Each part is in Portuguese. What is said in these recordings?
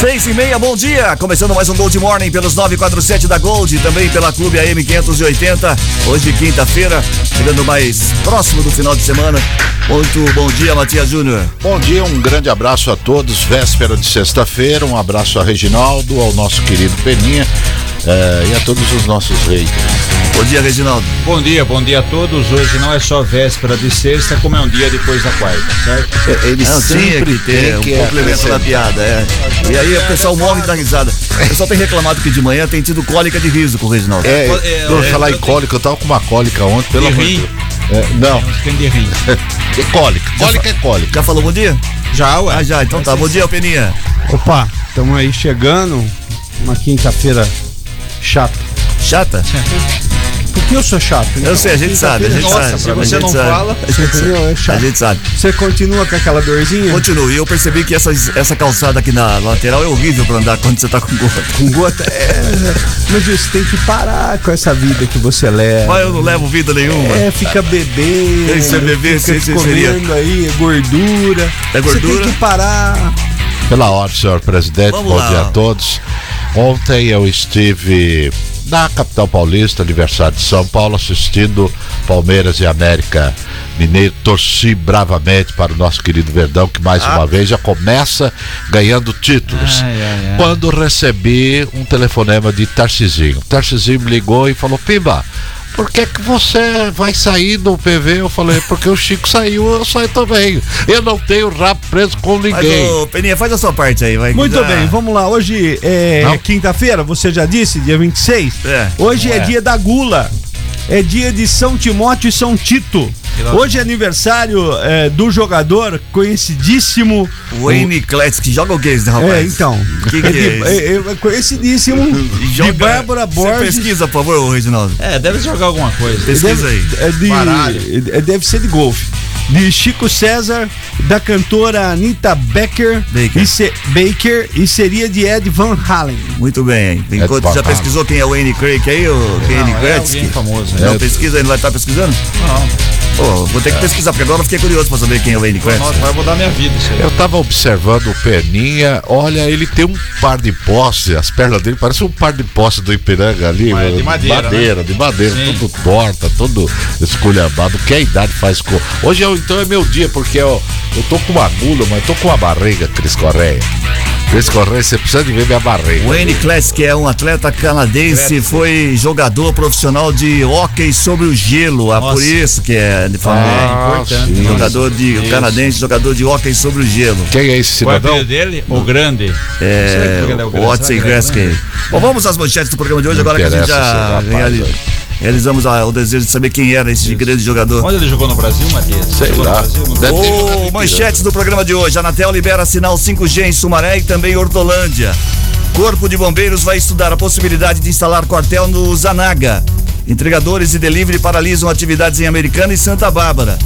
Seis e meia, bom dia! Começando mais um Gold Morning pelos 947 da Gold, também pela Clube AM 580. Hoje, quinta-feira, chegando mais próximo do final de semana. Muito bom dia, Matias Júnior. Bom dia, um grande abraço a todos. Véspera de sexta-feira, um abraço a Reginaldo, ao nosso querido Peninha eh, e a todos os nossos reis. Bom dia, Reginaldo. Bom dia, bom dia a todos. Hoje não é só véspera de sexta, como é um dia depois da quarta, certo? Ele Não, sempre que ter tem um que complemento da piada, é. E aí o pessoal morre da risada. O pessoal tem reclamado que de manhã tem tido cólica de riso com o Reginaldo. É, É, eu é, falar em cólica, eu tava com uma cólica ontem, pelo amor de? Deus. É, não, é cólica. Cólica é cólica. Já falou bom dia? Já, ué. Ah, já, então tá. Bom dia, Peninha. Opa, estamos aí chegando. Uma quinta-feira chata. Chata? Por que eu sou chato? Eu sei, a gente sabe, a gente Nossa, sabe. se a você gente não sabe. fala, a gente? É a chato. gente sabe. Você continua com aquela dorzinha? Continue. Eu percebi que essa, essa calçada aqui na lateral é horrível pra andar quando você tá com gota. Com gota? É, mas você tem que parar com essa vida que você leva. Mas eu não levo vida nenhuma. É, fica bebendo. Isso é beber, fica sim, comendo aí, é gordura. É gordura? Você tem que parar. Pela ordem, senhor presidente, Vamos bom lá. dia a todos. Ontem eu estive na capital paulista, aniversário de São Paulo, assistindo Palmeiras e América Mineiro. Torci bravamente para o nosso querido Verdão, que mais Ah. uma vez já começa ganhando títulos. Ai, ai, ai. Quando recebi um telefonema de Tarcisinho. Tarcisinho me ligou e falou: Pimba. Por que, que você vai sair do PV? Eu falei, porque o Chico saiu, eu saio também. Eu não tenho rabo preso com Mas, ninguém. ô, Peninha, faz a sua parte aí, vai. Muito Já- bem, vamos lá. Hoje é quinta-feira, você já disse, dia 26. É. Hoje é. dia da gula. É dia de São Timóteo e São Tito. Hoje é aniversário é, do jogador conhecidíssimo. Wayne Kletz, que joga o que esse rapaz? É, então. Que que é, é de- isso? é- é conhecidíssimo de Joga- Bárbara Você Borges. pesquisa, por favor, Reginaldo. É, deve jogar alguma coisa. Pesquisa aí. É de, Baralho. é- deve ser de golfe. De Chico César, da cantora Anita Becker, Baker. E se- Baker e seria de Ed Van Halen. Muito bem. Enquanto É já pesquisou quem é o Wayne Craig aí, o Wayne é Gretzky? alguém famoso. Não, né? pesquisa não vai estar pesquisando? Não, Pô, vou ter que pesquisar, porque agora eu fiquei curioso pra saber quem é o Wayne Gretzky. nossa, vai mudar minha vida isso aí. Eu tava observando o Perninha, olha, ele tem um par de postes, as pernas dele parecem um par de postes do Ipiranga ali. Mas é de madeira, madeira, de madeira, Sim. tudo torta, todo esculhambado. Que a idade faz com. Hoje eu, então é meu dia, porque eu, eu tô com uma gula, mas tô com uma barriga, Cris Correia. Cris Correia, você precisa de ver minha barriga. Wayne Class, que é um atleta canadense, foi jogador profissional de hóquei sobre o gelo. Ah, por Nossa. isso que é de famoso. Ah, importante. sim. jogador de Isso. canadense, jogador de hóquei sobre o gelo. Quem é esse é o cidadão? apelido dele? O Grande. É, é o o? Watson é Gretzky. grande? Bom, vamos às manchetes do programa de hoje, Não agora que a gente já realizamos a- o desejo de saber quem era esse grande jogador. Onde ele jogou no Brasil, Matias? Sei Jogou lá. O em manchetes do programa de hoje. A Anatel libera sinal 5G em Sumaré e também Hortolândia. Corpo de Bombeiros vai estudar a possibilidade de instalar quartel no Zanaga. Entregadores e delivery paralisam atividades em Americana e Santa Bárbara.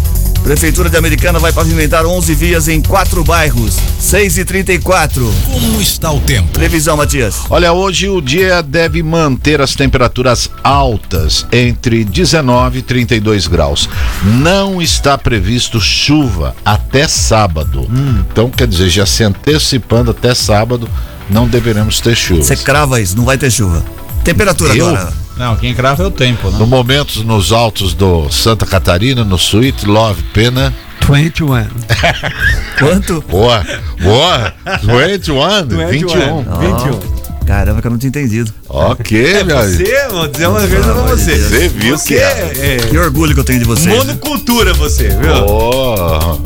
Prefeitura de Americana vai pavimentar 11 vias em quatro bairros. 6 e 34. Como está o tempo? Previsão, Matias. Olha, hoje o dia deve manter as temperaturas altas entre 19 e 32 graus. Não está previsto chuva até sábado. Então, quer dizer, já se antecipando até sábado, não deveremos ter chuva. Você crava isso, não vai ter chuva. Temperatura Eu? agora. Não, quem crava é o tempo, né? No momentos nos altos do Santa Catarina, no Sweet Love Pena. 21. Quanto? Boa, boa. 21, 21. 21. Caramba, que eu não tinha entendido. Ok, meu amigo. Você, vou dizer uma coisa pra você. Você viu Você que é. é, Que orgulho que eu tenho de vocês. é monocultura, você, viu? Oh,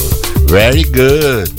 very good.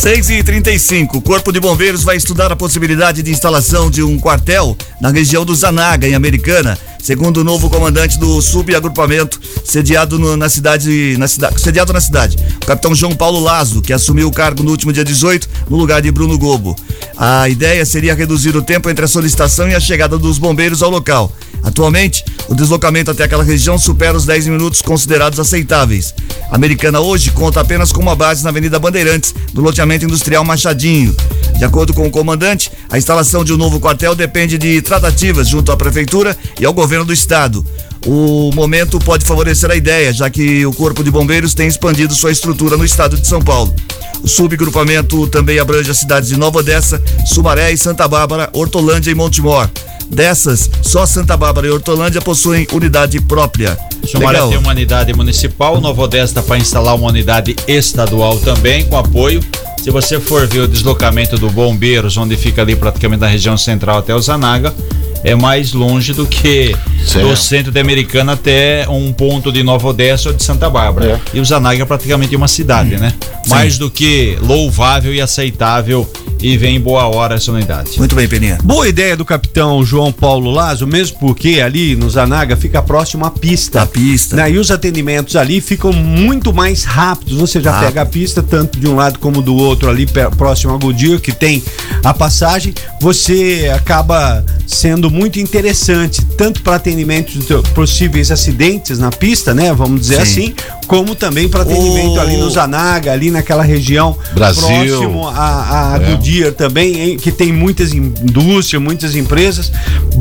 6 e 35 O Corpo de Bombeiros vai estudar a possibilidade de instalação de um quartel na região do Zanaga, em Americana, Segundo o novo comandante do subagrupamento, sediado no, na cidade, na cidade, sediado na cidade, o capitão João Paulo Lazo, que assumiu o cargo no último dia 18, no lugar de Bruno Gobo. A ideia seria reduzir o tempo entre a solicitação e a chegada dos bombeiros ao local. Atualmente, o deslocamento até aquela região supera os 10 minutos considerados aceitáveis. A Americana hoje conta apenas com uma base na Avenida Bandeirantes, do loteamento industrial Machadinho. De acordo com o comandante, a instalação de um novo quartel depende de tratativas junto à prefeitura e ao governo do estado. O momento pode favorecer a ideia, já que o Corpo de Bombeiros tem expandido sua estrutura no estado de São Paulo. O subgrupamento também abrange as cidades de Nova Odessa, Sumaré e Santa Bárbara, Hortolândia e Montemor. Dessas, só Santa Bárbara e Hortolândia possuem unidade própria. Sumaré Legal. tem uma unidade municipal, Nova Odessa para instalar uma unidade estadual também, com apoio. Se você for ver o deslocamento do Bombeiros, onde fica ali praticamente na região central até o Zanaga, é mais longe do que Certo. do centro de Americana até um ponto de Nova Odessa ou de Santa Bárbara. E o Zanaga é praticamente uma cidade, né? Mais do que louvável e aceitável e vem em boa hora essa unidade. Muito bem, Peninha. Boa ideia do capitão João Paulo Lazo, mesmo porque ali no Zanaga fica próximo à pista. A pista. Né? E os atendimentos ali ficam muito mais rápidos. Você já Rápido. pega a pista, tanto de um lado como do outro, ali próximo ao Goodyear, que tem a passagem. Você acaba sendo muito interessante, tanto para atendimentos de possíveis acidentes na pista, né? Vamos dizer Sim. assim, como também para atendimento O- ali no Zanaga, ali naquela região Brasil. próximo a, a É. Goodyear também, hein, que tem muitas indústrias, muitas empresas.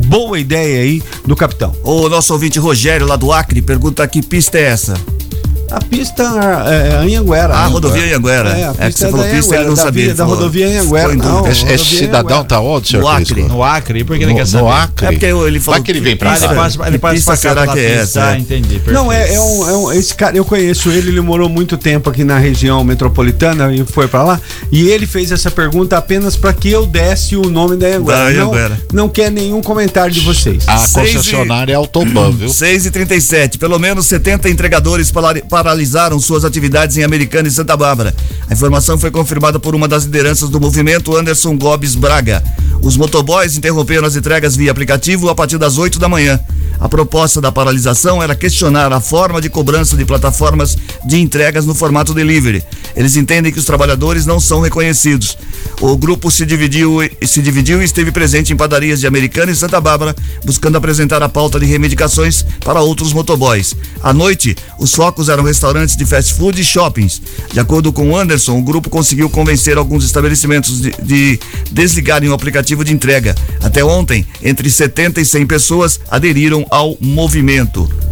Boa ideia aí do capitão. O nosso ouvinte Rogério, lá do Acre, pergunta que pista é essa? A pista é Anhanguera. Ah, né? rodovia Anhanguera. É, a É que pista você é falou pista, ele Anhanguera, não da sabia, via- Da rodovia Anhanguera. Não, esse rodovia cidadão Anhanguera. tá onde, senhor No Acre. No Acre, por que ele No- quer no saber? Acre? É porque ele falou Vai que ele vem pra Ah, ele cá. passa, ele passa pista pra cá será pela que é pista. essa? Ah, entendi. Não, é, é um, é um- Esse cara, eu conheço ele, ele morou muito tempo aqui na região metropolitana e foi pra lá. E ele fez essa pergunta apenas pra que eu desse o nome da Da Anhanguera. Não, Anhanguera. não quer nenhum comentário de vocês. A e- concessionária é Autoban, viu? 6 e 37 Pelo menos 70 entregadores parali- paralisaram suas atividades em Americana e Santa Bárbara. A informação foi confirmada por uma das lideranças do movimento, Anderson Gobes Braga. Os motoboys interromperam as entregas via aplicativo a partir das 8 da manhã. A proposta da paralisação era questionar a forma de cobrança de plataformas de entregas no formato delivery. Eles entendem que os trabalhadores não são reconhecidos. O grupo se dividiu, e- se dividiu e esteve presente em padarias de Americana e Santa Bárbara, buscando apresentar a pauta de reivindicações para outros motoboys. À noite, os focos eram restaurantes de fast food e shoppings. De acordo com Anderson, o grupo conseguiu convencer alguns estabelecimentos de, de desligarem o aplicativo de entrega. Até ontem, entre 70 e 100 pessoas aderiram ao movimento.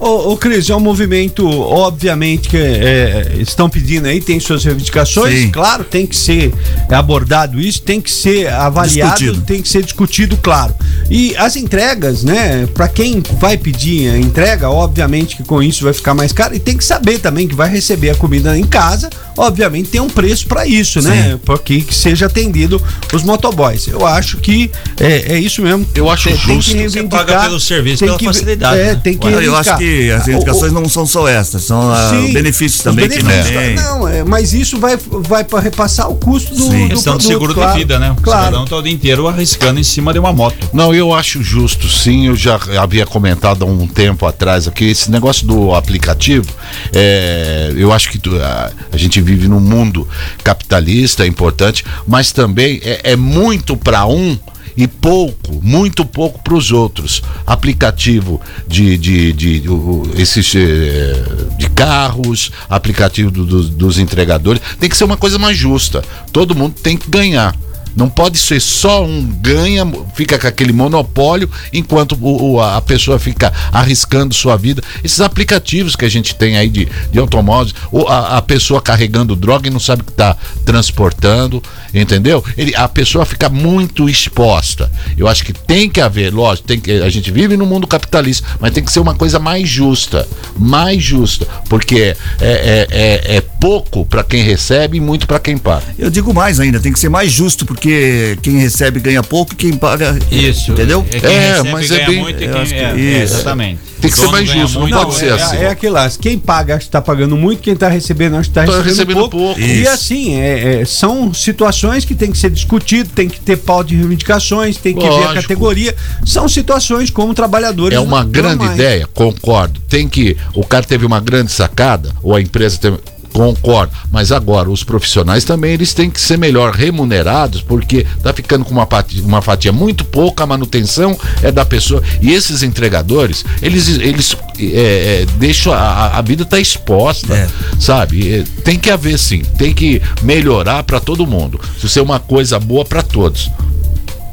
Ô, ô Cris, é um movimento, obviamente, que é, estão pedindo aí, tem suas reivindicações, Sim. claro, tem que ser abordado isso, tem que ser avaliado, Discutido. tem que ser discutido, claro. E as entregas, né, para quem vai pedir a entrega, obviamente que com isso vai ficar mais caro, e tem que saber também que vai receber a comida em casa, obviamente tem um preço para isso, né, porque que seja atendido os motoboys. Eu acho que é, é isso mesmo. Eu acho Tem- tem que justo. Você paga pelo serviço, tem pela que- facilidade, É, né? tem que Eu acho reivindicar. Que as O- reivindicações não são só estas, são ah, Sim, benefícios os também que não benefícios, tem. Não, é, mas isso vai, vai para repassar o custo do, Sim. do Questão produto, de seguro claro, de vida, né? O Claro. cidadão tá o dia inteiro arriscando em cima de uma moto. Não, eu acho justo, sim. Eu já havia comentado há um tempo atrás aqui. Esse negócio do aplicativo, é, eu acho que tu- a, a gente vive num mundo capitalista, é importante, mas também é, é muito para um e pouco, muito pouco para os outros. Aplicativo de, de, de, o- esses, eh, de carros, aplicativo do- do- dos entregadores, tem que ser uma coisa mais justa. Todo mundo tem que ganhar. Não pode ser só um ganha, fica com aquele monopólio, enquanto o, o- a pessoa fica arriscando sua vida. Esses aplicativos que a gente tem aí de, de automóveis, ou a, a pessoa carregando droga e não sabe o que está transportando, entendeu? Ele, a pessoa fica muito exposta. Eu acho que tem que haver, lógico, tem que, a gente vive no mundo capitalista, mas tem que ser uma coisa mais justa, mais justa, porque é, é, é, é pouco para quem recebe e muito para quem paga. Eu digo mais ainda, tem que ser mais justo, porque quem recebe ganha pouco e quem paga. Isso. Entendeu? É, quem É, mas é bem- muito e eu quem acho que é, isso. é, exatamente. Tem que ser mais justo, não pode ser é, assim. É, é aquilo lá, quem paga acho que tá pagando muito, quem tá recebendo acho que tá Tá recebendo, recebendo pouco. pouco. E assim, é, é, são situações que tem que ser discutido, tem que ter pau de reivindicações, tem que ver a Lógico. categoria. São situações como trabalhadores. É uma grande normais. ideia, concordo. Tem que. O cara teve uma grande sacada, ou a empresa teve. Concordo, mas agora os profissionais também eles têm que ser melhor remunerados porque tá ficando com uma fatia, uma fatia muito pouca, a manutenção é da pessoa e esses entregadores eles eles é, é, deixam a- a, vida tá exposta, É. sabe? É, tem que haver sim, tem que melhorar para todo mundo. Isso ser uma coisa boa para todos.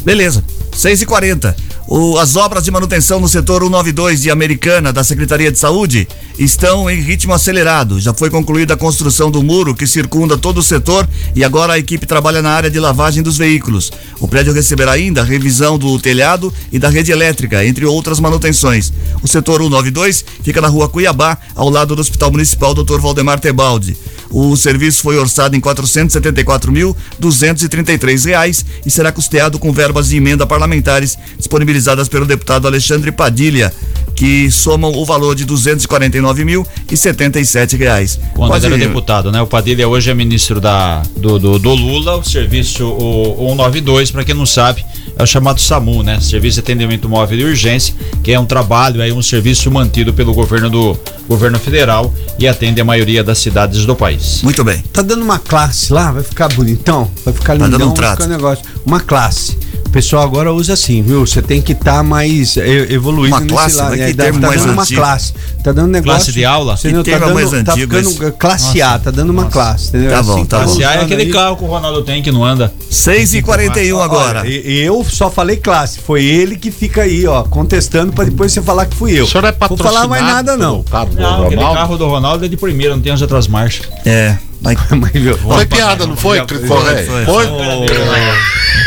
Beleza. 6 e 40 o, As obras de manutenção no setor 192 de Americana da Secretaria de Saúde estão em ritmo acelerado. Já foi concluída a construção do muro que circunda todo o setor e agora a equipe trabalha na área de lavagem dos veículos. O prédio receberá ainda revisão do telhado e da rede elétrica, entre outras manutenções. O setor 192 fica na rua Cuiabá, ao lado do Hospital Municipal Dr. Valdemar Tebaldi. O serviço foi orçado em 474.233 reais e será custeado com verbas de emenda parlamentares disponibilizadas pelo deputado Alexandre Padilha, que somam o valor de 249.077 reais. Quando Quase- era deputado, né? O Padilha hoje é ministro da, do, do, do Lula, o serviço o, 192, para quem não sabe, é o chamado SAMU, né? Serviço de Atendimento Móvel de Urgência, que é um trabalho, é um serviço mantido pelo governo do governo federal e atende a maioria das cidades do país. Muito bem. Tá dando uma classe lá, vai ficar bonitão, vai ficar Tá lindão, dando um vai trato. ficar negócio. Uma classe. O pessoal agora usa assim, viu? Você tem que estar mais e- evoluído Uma classe? lado. Mas que tá, termo tá mais dando uma antigo. classe. Tá dando negócio. Classe de aula? Você Que não tá dando, mais tá antigo ficando classe A, tá dando uma classe, entendeu? Tá bom, tá funciona bom. Se é aquele aí. carro que o Ronaldo tem que não anda. 6 e 41 agora. Olha, eu só falei classe, foi ele que fica aí, ó, contestando pra depois você falar que fui eu. O senhor é Vou patrocinado falar mais nada não. carro do Não, aquele Ronaldo? carro do Ronaldo é de primeira, não tem as outras marchas. É. Mas Mas, viu, Foi piada, não foi? foi, Correia? foi. Foi?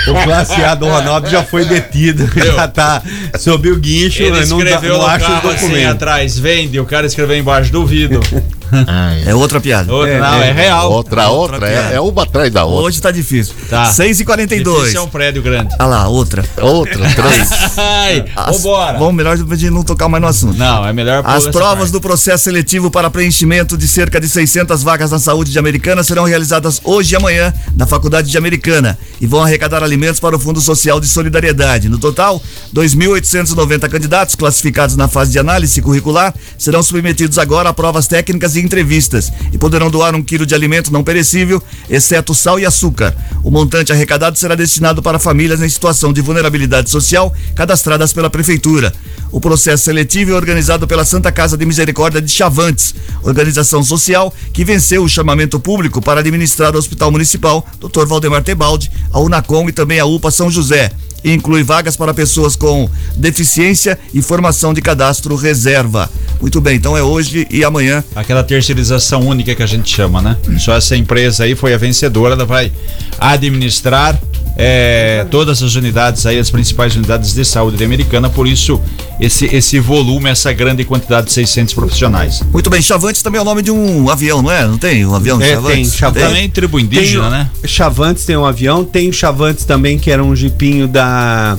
O classe A do Ronaldo já foi detido, já tá sob o guincho, Ele não, escreveu não no acha carro assim documentos. atrás, vende, o cara escreveu embaixo, duvido. é outra piada. Outra, É, não, é, é. real. Outra, outra, Outra é, é uma atrás da outra. Hoje tá difícil. Tá. 6 e 42 Difícil é um prédio grande. Ah lá, outra. Outra, três. Ai, As- vambora. Vamos, melhor a gente não tocar mais no assunto. Não, é melhor As provas parte. do processo seletivo para preenchimento de cerca de 600 vagas na saúde de Americana serão realizadas hoje e amanhã na Faculdade de Americana e vão arrecadar alimentos para o Fundo Social de Solidariedade. No total, 2.890 candidatos classificados na fase de análise curricular serão submetidos agora a provas técnicas e entrevistas e poderão doar um quilo de alimento não perecível, exceto sal e açúcar. O montante arrecadado será destinado para famílias em situação de vulnerabilidade social cadastradas pela Prefeitura. O processo seletivo é organizado pela Santa Casa de Misericórdia de Chavantes, organização social que venceu o chamamento público para administrar o Hospital Municipal Dr. Valdemar Tebaldi, a Unacom e também a UPA São José. Inclui vagas para pessoas com deficiência e formação de cadastro reserva. Muito bem, então é hoje e amanhã. Aquela terceirização única que a gente chama, né? Só essa empresa aí foi a vencedora, ela vai administrar é, todas as unidades aí, as principais unidades de saúde da Americana, por isso esse, esse volume, essa grande quantidade de 600 profissionais. Muito bem, Chavantes também é o nome de um avião, não é? Não tem um avião de É, Chavantes? tem, Chavantes. Também tribo indígena, Tem né? Chavantes tem um avião, tem o Chavantes também, que era um jipinho da.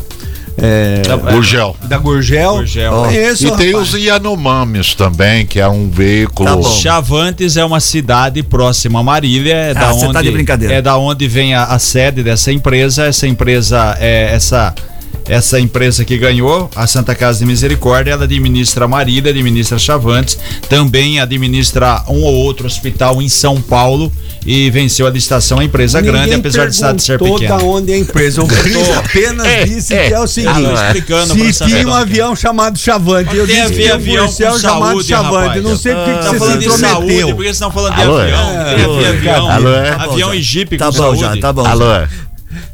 É, Da- Gurgel. da Gurgel. Gurgel. Conheço, E tem rapaz. os Yanomamis também, que é um veículo. Tá. Chavantes é uma cidade próxima a Marília, é da Ah, cê onde tá de brincadeira. é da onde vem a, a sede dessa empresa. Essa empresa é essa essa empresa que ganhou, a Santa Casa de Misericórdia, ela administra Marília, administra Chavantes, também administra um ou outro hospital em São Paulo e venceu a licitação a empresa grande, Ninguém apesar de cidade ser perguntou pequena. da onde é a empresa. O Cris apenas É, disse é. que é o Ah, seguinte: não, explicando pra se tinha de um é. avião chamado Chavante, eu disse que tinha um avião com policial chamado Chavante. Não sei por que que Tá você se falando de saúde, por intrometeu. que vocês estão falando de Alô, é? avião? Tem avião, é? avião e jipe Tá bom já, tá bom. Alô, é?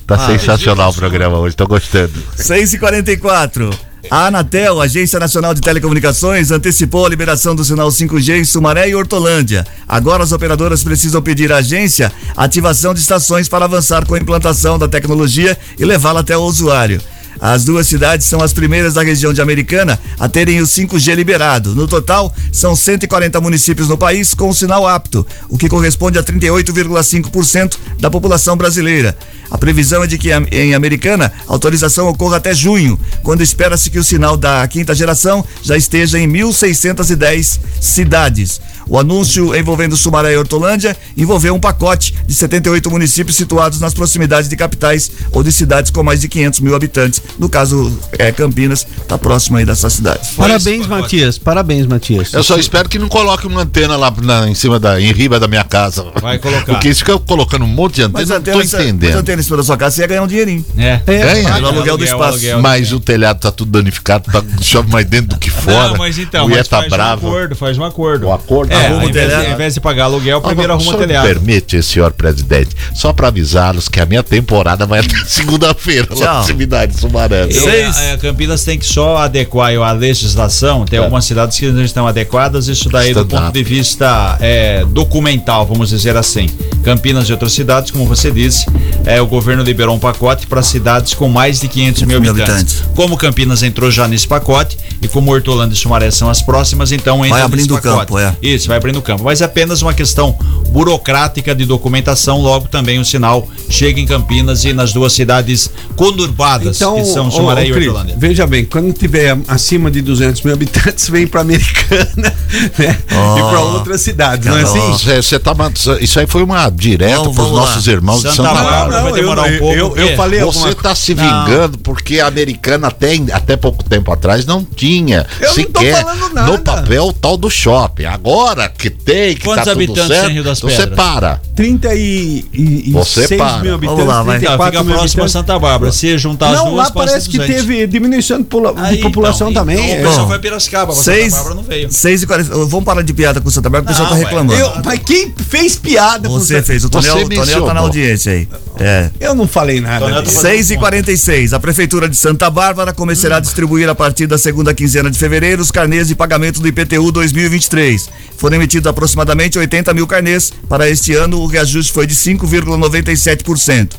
Tá Ah, sensacional o programa hoje, tô gostando. 6 e 44 A Anatel, Agência Nacional de Telecomunicações, antecipou a liberação do sinal 5G em Sumaré e Hortolândia. Agora as operadoras precisam pedir à agência ativação de estações para avançar com a implantação da tecnologia e levá-la até o usuário. As duas cidades são as primeiras da região de Americana a terem o 5G liberado. No total, são 140 municípios no país com o sinal apto, o que corresponde a 38,5% da população brasileira. A previsão é de que em Americana a autorização ocorra até junho, quando espera-se que o sinal da quinta geração já esteja em 1.610 cidades. O anúncio envolvendo Sumaré e Hortolândia envolveu um pacote de 78 municípios situados nas proximidades de capitais ou de cidades com mais de 500 mil habitantes. No caso, é Campinas, está próximo aí dessas cidades. Parabéns, Matias. Parabéns, Matias. Eu só espero que não coloque uma antena lá na, em cima da, em riba da minha casa. Vai colocar. Porque eles ficam colocando um monte de antena, Mas não antena, mas entendendo. antena em cima da sua casa, você ia ganhar um dinheirinho. É. Ganha? Pelo aluguel do espaço. Mas o telhado tá tudo danificado, tá, chove mais dentro do que fora. Não, mas então, mulher mas tá faz brava. um acordo, faz um acordo. O acordo É, arruma ao o invés, telhado. ao invés de pagar aluguel, primeiro arruma o o senhor telhado. permite, senhor presidente, só para avisá-los que a minha temporada vai até segunda-feira lá na cidade Sumaré. viu? Seis. É, a Campinas tem que só adequar a legislação. Tem algumas cidades que não estão adequadas. Isso daí do ponto de vista é, documental, vamos dizer assim. Campinas e outras cidades, como você disse, é, o governo liberou um pacote para cidades com mais de 500 mil habitantes. habitantes. Como Campinas entrou já nesse pacote e como Hortolândia e Sumaré são as próximas, então entra Vai nesse abrindo o pacote. campo, é. Isso, vai abrindo campo. Mas é apenas uma questão burocrática de documentação. Logo também o sinal chega em Campinas e nas duas cidades conurbadas, que são Sumaré ô, e Cris, Hortolândia. Veja bem, quando tiver acima de 200 mil habitantes, vem para Americana, né? Ó. e para outras cidades, não é assim? Você, você tá, isso aí foi uma direta para os nossos irmãos de Santa Santa Bárbara. Vai demorar eu, um pouco, eu, porque eu falei Você alguma está se Não. vingando porque a americana até, até pouco tempo atrás não tinha Eu não tô sequer falando nada. no papel o tal do shopping. Agora que tem, que Quantos tá tudo habitantes certo, tem Rio das você Pedras? para. 30 e, e, e Você 6 para. mil habitantes, Vamos lá, vai. Então, 34 fica mil próximo a. Santa Bárbara. Se juntar as Não, duas, lá passa parece que 200. teve diminuição de, pula- de Aí, população então, também. Então, é. o pessoal Bom, vai Piracicaba, mas Seis, Santa Bárbara não veio. 6 e 40. Vamos parar de piada com o Santa Bárbara, o pessoal Não, tá ué. reclamando. Eu, mas quem fez piada com Você o- fez, o Tonel, Você o Tonel tá na audiência aí. É. Eu não falei nada. Tonel tá disso. fazendo 6 e 46 A Prefeitura de Santa Bárbara começará a distribuir a partir da segunda quinzena de fevereiro os carnês de pagamento do IPTU 2023. Foram emitidos aproximadamente 80 mil carnês. Para este ano, o reajuste foi de 5,97%.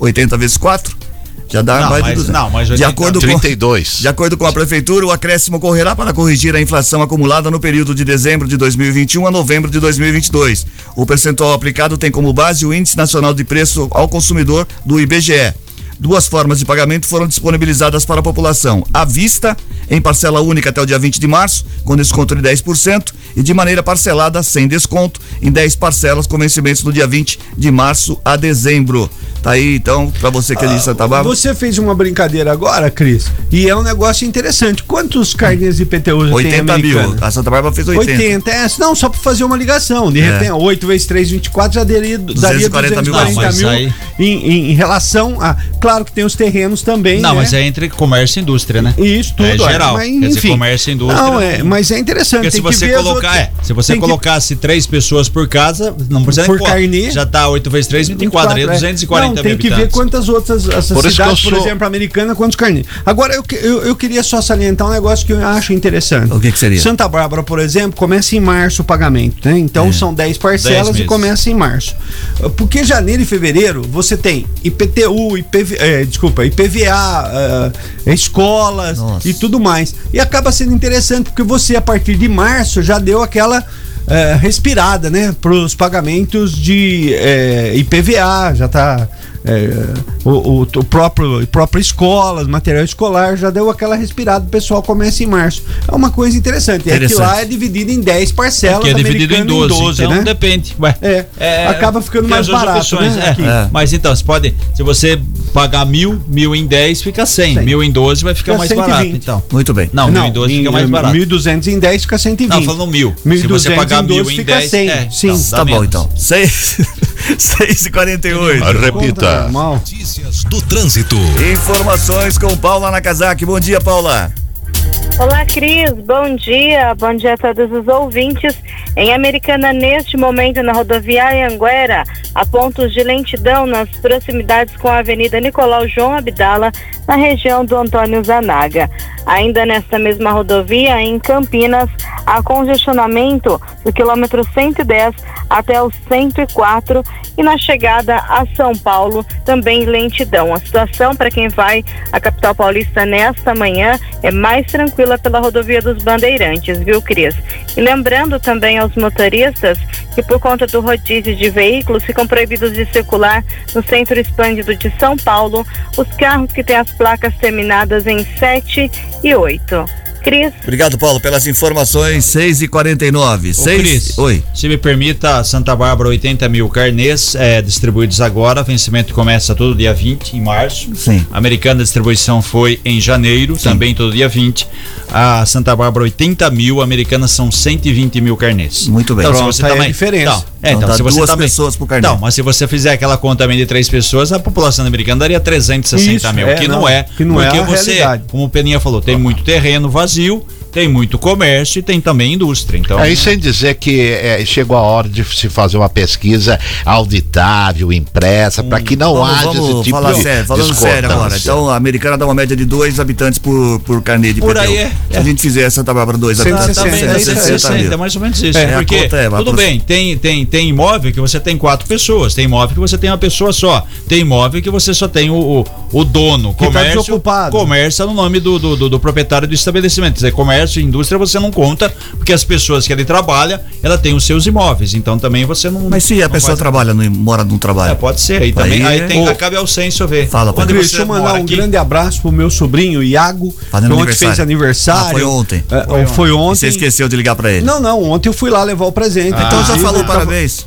80 vezes 4 já dá Não, mais de mas- 200. não, mas de 80 acordo com 32. de acordo com a Prefeitura, o acréscimo ocorrerá para corrigir a inflação acumulada no período de dezembro de 2021 a novembro de 2022. O percentual aplicado tem como base o Índice Nacional de Preço ao Consumidor do IBGE. Duas formas de pagamento foram disponibilizadas para a população: à vista, em parcela única até o dia 20 de março, com desconto de 10%, e de maneira parcelada, sem desconto, em 10 parcelas, com vencimentos do dia 20 de março a dezembro. Tá aí, então, para você que é de Santa Bárbara. Você fez uma brincadeira agora, Cris, e é um negócio interessante. Quantos carnês de IPTU tem 80 mil. A Santa Bárbara fez 80. 80, é, não, só para fazer uma ligação. De É. repente, 8 vezes 3, 24 já daria, daria 240 mil. 240 Não, mas mil aí- em, em- em relação a. Claro que tem os terrenos também. Não, né? mas é entre comércio e indústria, né? Isso tudo. É geral. mas, dizer, enfim. comércio e indústria. Não, é, mas é interessante. Porque se tem que você ver as colocar, outras- é, se você tem que- colocasse três pessoas por casa, não precisa Por carnê. Já tá 8 vezes 3, 24, daria é. 240 Não, mil tem que ver habitantes. quantas outras essas Por que cidades, eu por sou- exemplo, americana, quantos carnês. Agora, eu, que- eu, eu queria só salientar um negócio que eu acho interessante. O que que seria? Santa Bárbara, por exemplo, começa em março o pagamento, né? Então são 10 parcelas Dez e começa em março. Porque janeiro e fevereiro você tem IPTU, IPV, eh, desculpa, IPVA, eh, escolas Nossa. e tudo mais. E acaba sendo interessante porque você, a partir de março, já deu aquela eh, respirada, né? Para os pagamentos de eh, IPVA, já tá. Eh, o, o, o próprio própria escola, material escolar, já deu aquela respirada, o pessoal começa em março. É uma coisa interessante. É que Interessante. lá é dividido em 10 parcelas, que é dividido em americano 12, então né? depende. Ué, É, acaba ficando mais barato, opções, né, é. aqui. É. Mas então, você pode, se você pagar mil, mil em 10 fica 100, Cem. mil em 12 vai ficar Fica mais 120. barato, então. Muito bem. Não, mil em 12 fica mais barato. 1.200 em 10 fica 120. Não, falando mil. Se 1.200 você pagar em mil 12 em fica 10, 100. é, Sim. então, Tá bom, menos. então. 6 e 48 Ah, Repita. Notícias do trânsito. Informações com Paula Nakazaki. Bom dia, Paula. Olá, Cris. Bom dia. Bom dia a todos os ouvintes. Em Americana, neste momento, na rodoviária Anguera, há pontos de lentidão nas proximidades com a Avenida Nicolau João Abdala, na região do Antônio Zanaga. Ainda nesta mesma rodovia, em Campinas, há congestionamento do quilômetro 110 até o 104 e na chegada a São Paulo também lentidão. A situação para quem vai à capital paulista nesta manhã é mais tranquila pela rodovia dos Bandeirantes, viu, Cris? E lembrando também aos motoristas que por conta do rodízio de veículos ficam proibidos de circular no centro expandido de São Paulo os carros que têm as placas terminadas em 7 e 8. Cris. Obrigado, Paulo, pelas informações. 6 e 49 Ô, 6 Cris, Oi. Se me permita, Santa Bárbara, 80 mil carnês é, distribuídos agora. Vencimento começa todo dia 20, em março. Sim. A Americana distribuição foi em janeiro, também todo dia 20. A Santa Bárbara, 80 mil. A Americana são 120 mil carnês. Muito bem. Então, se Pronto, você aí é a também. diferença. Então, é, Então então, se você duas também. pessoas por carnê. Não, mas se você fizer aquela conta também de três pessoas, a população americana daria 360 Isso, mil, é, que não, não, é. que não é porque a você, realidade. como o Peninha falou, tem muito terreno vazio, tem muito comércio e tem também indústria. Então, Aí sem dizer que é, chegou a hora de se fazer uma pesquisa auditável, impressa, para que não Vamos, haja vamos esse tipo falar de sério, falando sério agora. Então, a americana dá uma média de dois habitantes por, por carnê de Por pneu. aí é, Se é. a gente fizer Santa Bárbara dois habitantes, Exatamente, é isso aí, 160 é, mil. é mais ou menos isso. É, porque, é, tudo bem, tem, tem, tem imóvel que você tem quatro pessoas, tem imóvel que você tem uma pessoa só, tem imóvel que você só tem o, o, o dono, Que tá comércio, desocupado. comércio é no nome do, do, do- do proprietário do estabelecimento. Quer dizer, comércio e indústria você não conta, porque as pessoas que ali trabalham, ela tem os seus imóveis, então também você não... Mas se a não pessoa faz- trabalha, no, mora num trabalho. É, pode ser, aí também, Aí tem, é- cabe ao censo ver. Fala, você deixa eu mandar um aqui? grande abraço pro meu sobrinho Iago, Fazendo que ontem fez aniversário. Ah, foi ontem. É, Foi foi, ontem. E ontem. Você esqueceu de ligar pra ele. Não, não, ontem eu fui lá levar o presente. Ah, então já falou parabéns.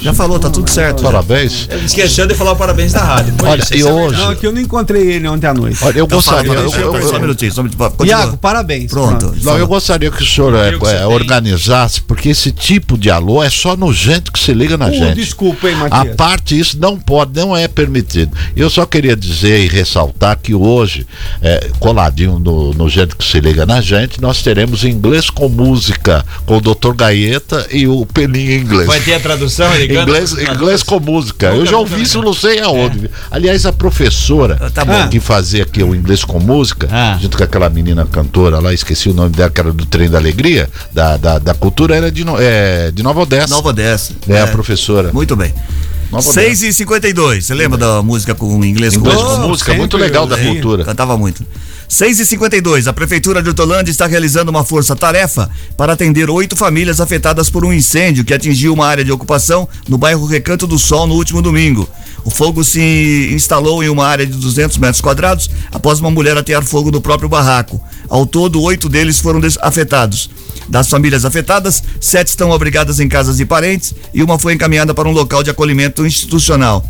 Já falou, tá tudo certo. Parabéns. Ele Esqueceu de falar o parabéns da rádio. Foi Olha, isso, e hoje-. Não, é que eu não encontrei ele ontem à noite. Olha, eu Então fala, gostaria. fala, eu- eu- eu- só um minutinho. Só um minutinho. Iago, parabéns. Pronto. Não, eu gostaria que o senhor é, é, organizasse, porque esse tipo de alô é só no gente que se liga na Uh, gente. desculpa, hein, A Matias. parte isso não pode, não é permitido. Eu só queria dizer e ressaltar que hoje, é, coladinho no, no gente que se liga na gente, nós teremos inglês com música com o Dr. Gaeta e o Peninha em inglês. Vai ter a tradução, ele Inglês, inglês com música. Eu já ouvi isso, não sei aonde. Aliás, a professora Tá bom. que fazia aqui o inglês com música, Ah. junto com aquela menina cantora lá, esqueci o nome dela, que era do Trem da Alegria, da, da, da cultura, era de, é, de Nova Odessa. Nova Odessa. É, a professora. Muito bem. Nova 6 e 52 Você lembra da música com inglês com Inglês música? com música, sempre muito legal da cultura. Cantava muito. 6 e 52 a Prefeitura de Hortolândia está realizando uma força-tarefa para atender oito famílias afetadas por um incêndio que atingiu uma área de ocupação no bairro Recanto do Sol no último domingo. O fogo se instalou em uma área de 200 metros quadrados após uma mulher atear fogo no próprio barraco. Ao todo, oito deles foram afetados. Das famílias afetadas, sete estão abrigadas em casas de parentes e uma foi encaminhada para um local de acolhimento institucional.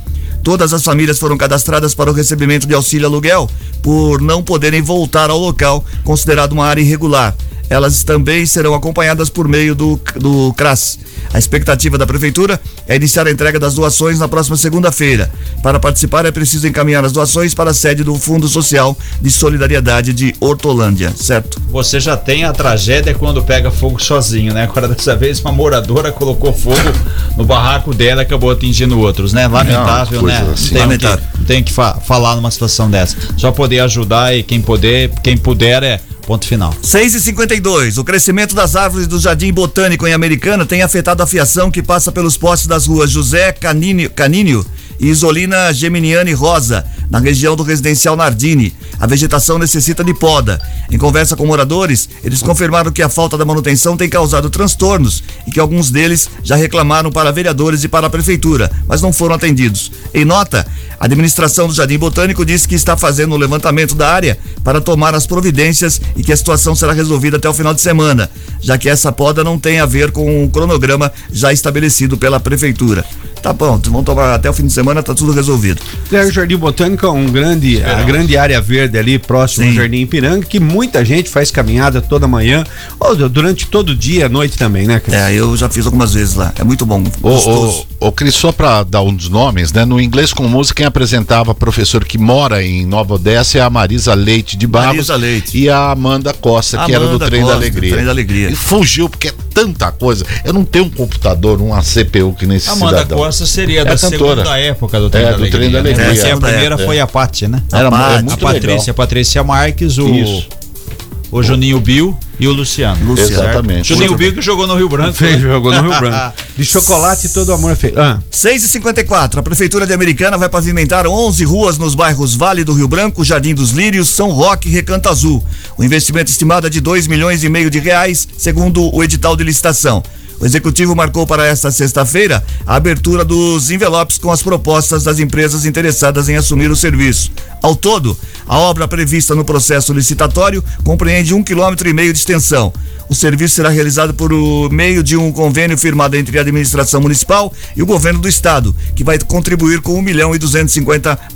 Todas as famílias foram cadastradas para o recebimento de auxílio aluguel por não poderem voltar ao local considerado uma área irregular. Elas também serão acompanhadas por meio do, do CRAS. A expectativa da Prefeitura é iniciar a entrega das doações na próxima segunda-feira. Para participar, é preciso encaminhar as doações para a sede do Fundo Social de Solidariedade de Hortolândia, certo? Você já tem a tragédia quando pega fogo sozinho, né? Agora dessa vez uma moradora colocou fogo no barraco dela e acabou atingindo outros, né? Lamentável, coisa né? assim. Não tem Lamentável. que, não tem que fa- falar numa situação dessa. Só poder ajudar e quem puder, quem puder é ponto final. 6 e 52 O crescimento das árvores do Jardim Botânico em Americana tem afetado a fiação que passa pelos postes das ruas José Canínio, Canínio e Isolina Geminiani Rosa, na região do residencial Nardini. A vegetação necessita de poda. Em conversa com moradores, eles confirmaram que a falta da manutenção tem causado transtornos e que alguns deles já reclamaram para vereadores e para a prefeitura, mas não foram atendidos. Em nota, a administração do Jardim Botânico disse que está fazendo o levantamento da área para tomar as providências e que a situação será resolvida até o final de semana, já que essa poda não tem a ver com o cronograma já estabelecido pela prefeitura. Tá bom, vamos tomar até o fim de semana, tá tudo resolvido. É, o Jardim Botânico é um grande, a grande área verde ali próximo Sim. ao Jardim Ipiranga, que muita gente faz caminhada toda manhã, ou durante todo o dia, à noite também, né, Cris? É, eu já fiz algumas vezes lá. É muito bom. Ô, gostoso. ô, ô, Cris, só para dar um dos nomes, né? No inglês com música, quem apresentava professor que mora em Nova Odessa é a Marisa Leite de Barros. Marisa Leite. E a Amanda Costa, que era do Amanda Trem da Costa, Alegria. Trem da Alegria. E fugiu, porque é tanta coisa. Eu não tenho um computador, uma CPU que nem esse Amanda cidadão. Costa seria É da cantora. segunda época do Trem É, da do Alegria. Trem da né? Alegria. Essa é a É, primeira é. foi a Paty, né? Era, A é Paty, A muito Patrícia, legal. Patrícia Marques, o Isso. O Juninho Bill e o Luciano. Luciano. Exatamente. Juninho Bill que jogou no Rio Branco. Fez, né? jogou no Rio Branco. De chocolate todo amor é feito. Ah, 6 e 54 a Prefeitura de Americana vai pavimentar 11 ruas nos bairros Vale do Rio Branco, Jardim dos Lírios, São Roque e Recanto Azul. O investimento estimado é de 2 milhões e meio de reais, segundo o edital de licitação. O executivo marcou para esta sexta-feira a abertura dos envelopes com as propostas das empresas interessadas em assumir o serviço. Ao todo, a obra prevista no processo licitatório compreende um quilômetro e meio de extensão. O serviço será realizado por meio de um convênio firmado entre a administração municipal e o governo do estado, que vai contribuir com um milhão e duzentos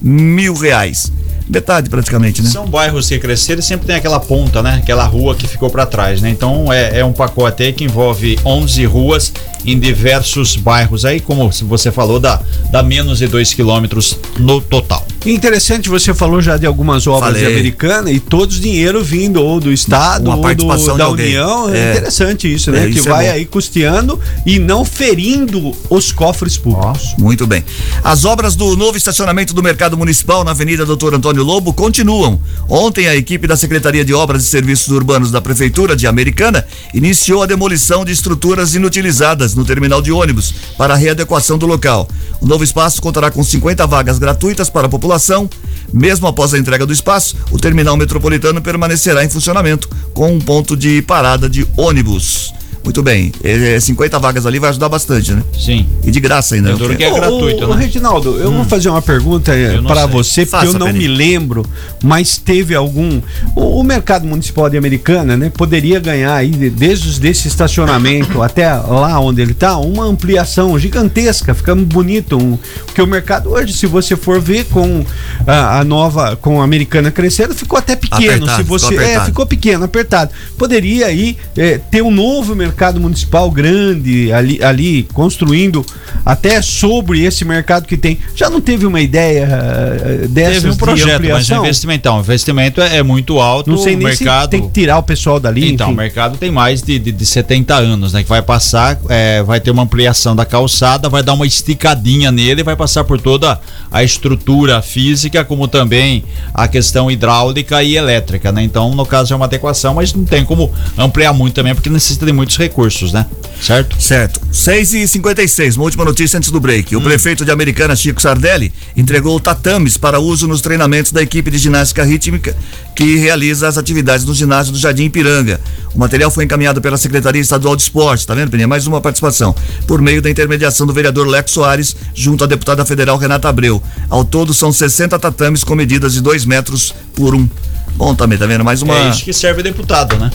mil reais. Metade praticamente, né? São bairros que cresceram e sempre tem aquela ponta, né? Aquela rua que ficou para trás, né? Então é, é um pacote aí que envolve 11 ruas em diversos bairros aí, como você falou, dá, dá menos de 2 quilômetros no total. interessante, você falou já de algumas obras Falei. de americana e todos dinheiro vindo ou do Estado Uma ou participação do, da. União. É, É. interessante isso, né? É, que isso é vai bom. aí custeando e não ferindo os cofres públicos. Muito bem. As obras do novo estacionamento do Mercado Municipal na Avenida Doutor Antônio Lobo continuam. Ontem, a equipe da Secretaria de Obras e Serviços Urbanos da Prefeitura de Americana iniciou a demolição de estruturas inutilizadas no terminal de ônibus para a readequação do local. O novo espaço contará com 50 vagas gratuitas para a população. Mesmo após a entrega do espaço, o terminal metropolitano permanecerá em funcionamento com um ponto de parada de ônibus. Muito bem. É, 50 vagas ali vai ajudar bastante, né? Sim. E de graça ainda. Eu duro que é gratuito, ô, né? Reginaldo, eu vou fazer uma pergunta não para você, porque Faça, eu não Peninha. me lembro, mas teve algum. O, o mercado municipal de Americana, né, poderia ganhar aí, de- desde desse estacionamento até lá onde ele tá, uma ampliação gigantesca, ficando bonito. Um, porque o mercado hoje, se você for ver com a, a nova, com a Americana crescendo, ficou até pequeno. Apertado, se você, ficou é, ficou pequeno, apertado. Poderia aí é, ter um novo mercado municipal grande ali, ali construindo até sobre esse mercado que tem. Já não teve uma ideia eh, dessas Teve um de projeto, mas o investimento, então, o investimento é, é muito alto. Não sei o nem mercado. se tem que tirar o pessoal dali. Então, o enfim. mercado tem mais de, de, de 70 anos, né? Que vai passar, é, vai ter uma ampliação da calçada, vai dar uma esticadinha nele, vai passar por toda a estrutura física, como também a questão hidráulica e elétrica, né? Então, no caso, é uma adequação, mas não tem como ampliar muito também, porque necessita de muitos recursos, né? Certo? Certo. 6 e 56 uma última notícia antes do break. O prefeito de Americana, Chico Sardelli, entregou tatames para uso nos treinamentos da equipe de ginástica rítmica que realiza as atividades no ginásio do Jardim Ipiranga. O material foi encaminhado pela Secretaria Estadual de Esporte, tá vendo, Peninha? Mais uma participação. Por meio da intermediação do vereador Lex Soares, junto à deputada federal Renata Abreu. Ao todo, são 60 tatames com medidas de 2 metros por um. Bom também, tá vendo? Mais uma. É isso que serve deputado, né?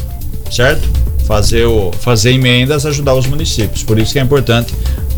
Certo? Fazer, o, fazer emendas, ajudar os municípios. Por isso que é importante.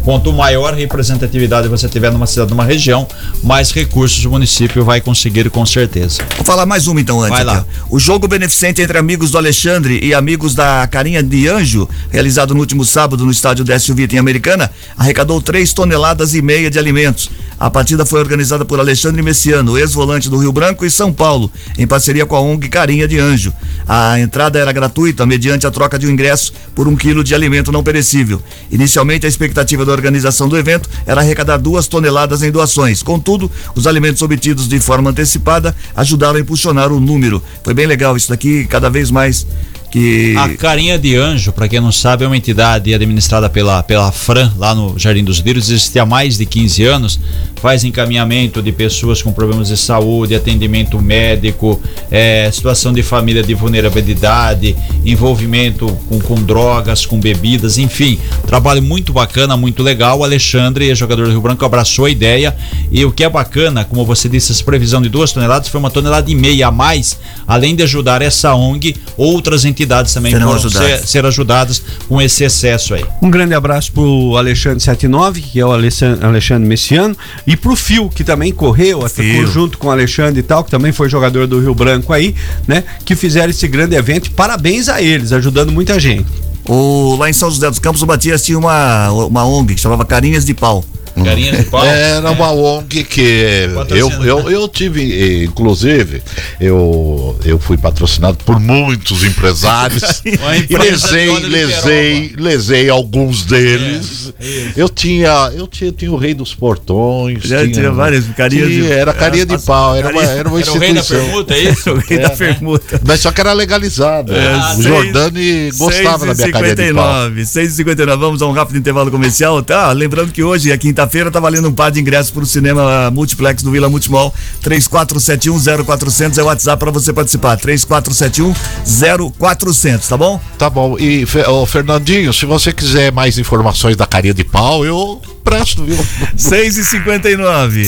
Quanto maior representatividade você tiver numa cidade, numa região, mais recursos o município vai conseguir com certeza. Vou falar mais uma então antes. Vai lá. aqui. O jogo beneficente entre amigos do Alexandre e amigos da Carinha de Anjo, realizado no último sábado no estádio Décio Vita em Americana, arrecadou 3 toneladas e meia de alimentos. A partida foi organizada por Alexandre Messiano, ex-volante do Rio Branco e São Paulo, em parceria com a ONG Carinha de Anjo. A entrada era gratuita, mediante a troca de um ingresso por um quilo de alimento não perecível. Inicialmente, a expectativa da organização do evento era arrecadar duas toneladas em doações. Contudo, os alimentos obtidos de forma antecipada ajudaram a impulsionar o número. Foi bem legal isso daqui, cada vez mais que. A Carinha de Anjo, para quem não sabe, é uma entidade administrada pela, pela Fran, lá no Jardim dos Lírios, existe há mais de 15 anos, faz encaminhamento de pessoas com problemas de saúde, atendimento médico, eh, situação de família de vulnerabilidade, envolvimento com, com drogas, com bebidas, enfim, trabalho muito bacana, muito legal. O Alexandre, jogador do Rio Branco, abraçou a ideia e o que é bacana, como você disse, essa previsão de duas toneladas foi uma tonelada e meia a mais, além de ajudar essa ONG, outras entidades também Serão foram ajudadas. ser, ser ajudadas com esse excesso aí. Um grande abraço pro Alexandre 79, que é o Alexandre, Alexandre Messiano, e pro Fio, que também correu, Fio. junto com o Alexandre e tal, que também foi jogador do Rio Branco aí, né? Que fizeram esse grande evento. Parabéns a eles, ajudando muita gente. O, lá em São José dos Campos, o Matias tinha uma, uma ONG que chamava Carinhas de Pau. Carinha de pau. Era uma ONG que eu, eu, eu tive, eh, inclusive, eu, eu fui patrocinado por muitos empresários. Lesei, lesei, lesei alguns deles. eu tinha, eu tinha, tinha o rei dos portões. Já tinha várias carinhas tinha, de- Era carinha de pau, era uma, carinha- era uma Era o rei da instituição. permuta, é isso? O rei da permuta. Mas só que era legalizado. Ah, o seis- Jordani gostava da minha carinha de pau. 6h59, vamos a um rápido intervalo comercial, tá? Lembrando que hoje, é quinta-feira, tá valendo um par de ingressos pro cinema Multiplex do Vila Multimol. 34710400 é o WhatsApp pra você participar. 34710400, tá bom? Tá bom. E, ô, Fernandinho, se você quiser mais informações da carinha de pau, eu presto, viu? 6h59.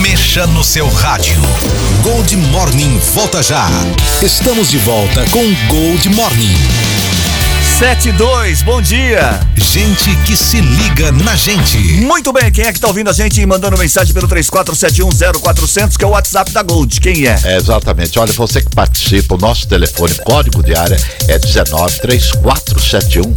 Mexa no seu rádio. Gold Morning volta já. Estamos de volta com Gold Morning. 72, bom dia. Gente que se liga na gente. Muito bem, quem é que tá ouvindo a gente e mandando mensagem pelo 34710400, que é o WhatsApp da Gold? Quem é? É, exatamente. Olha, você que participa, o nosso telefone, código de área é 19 3471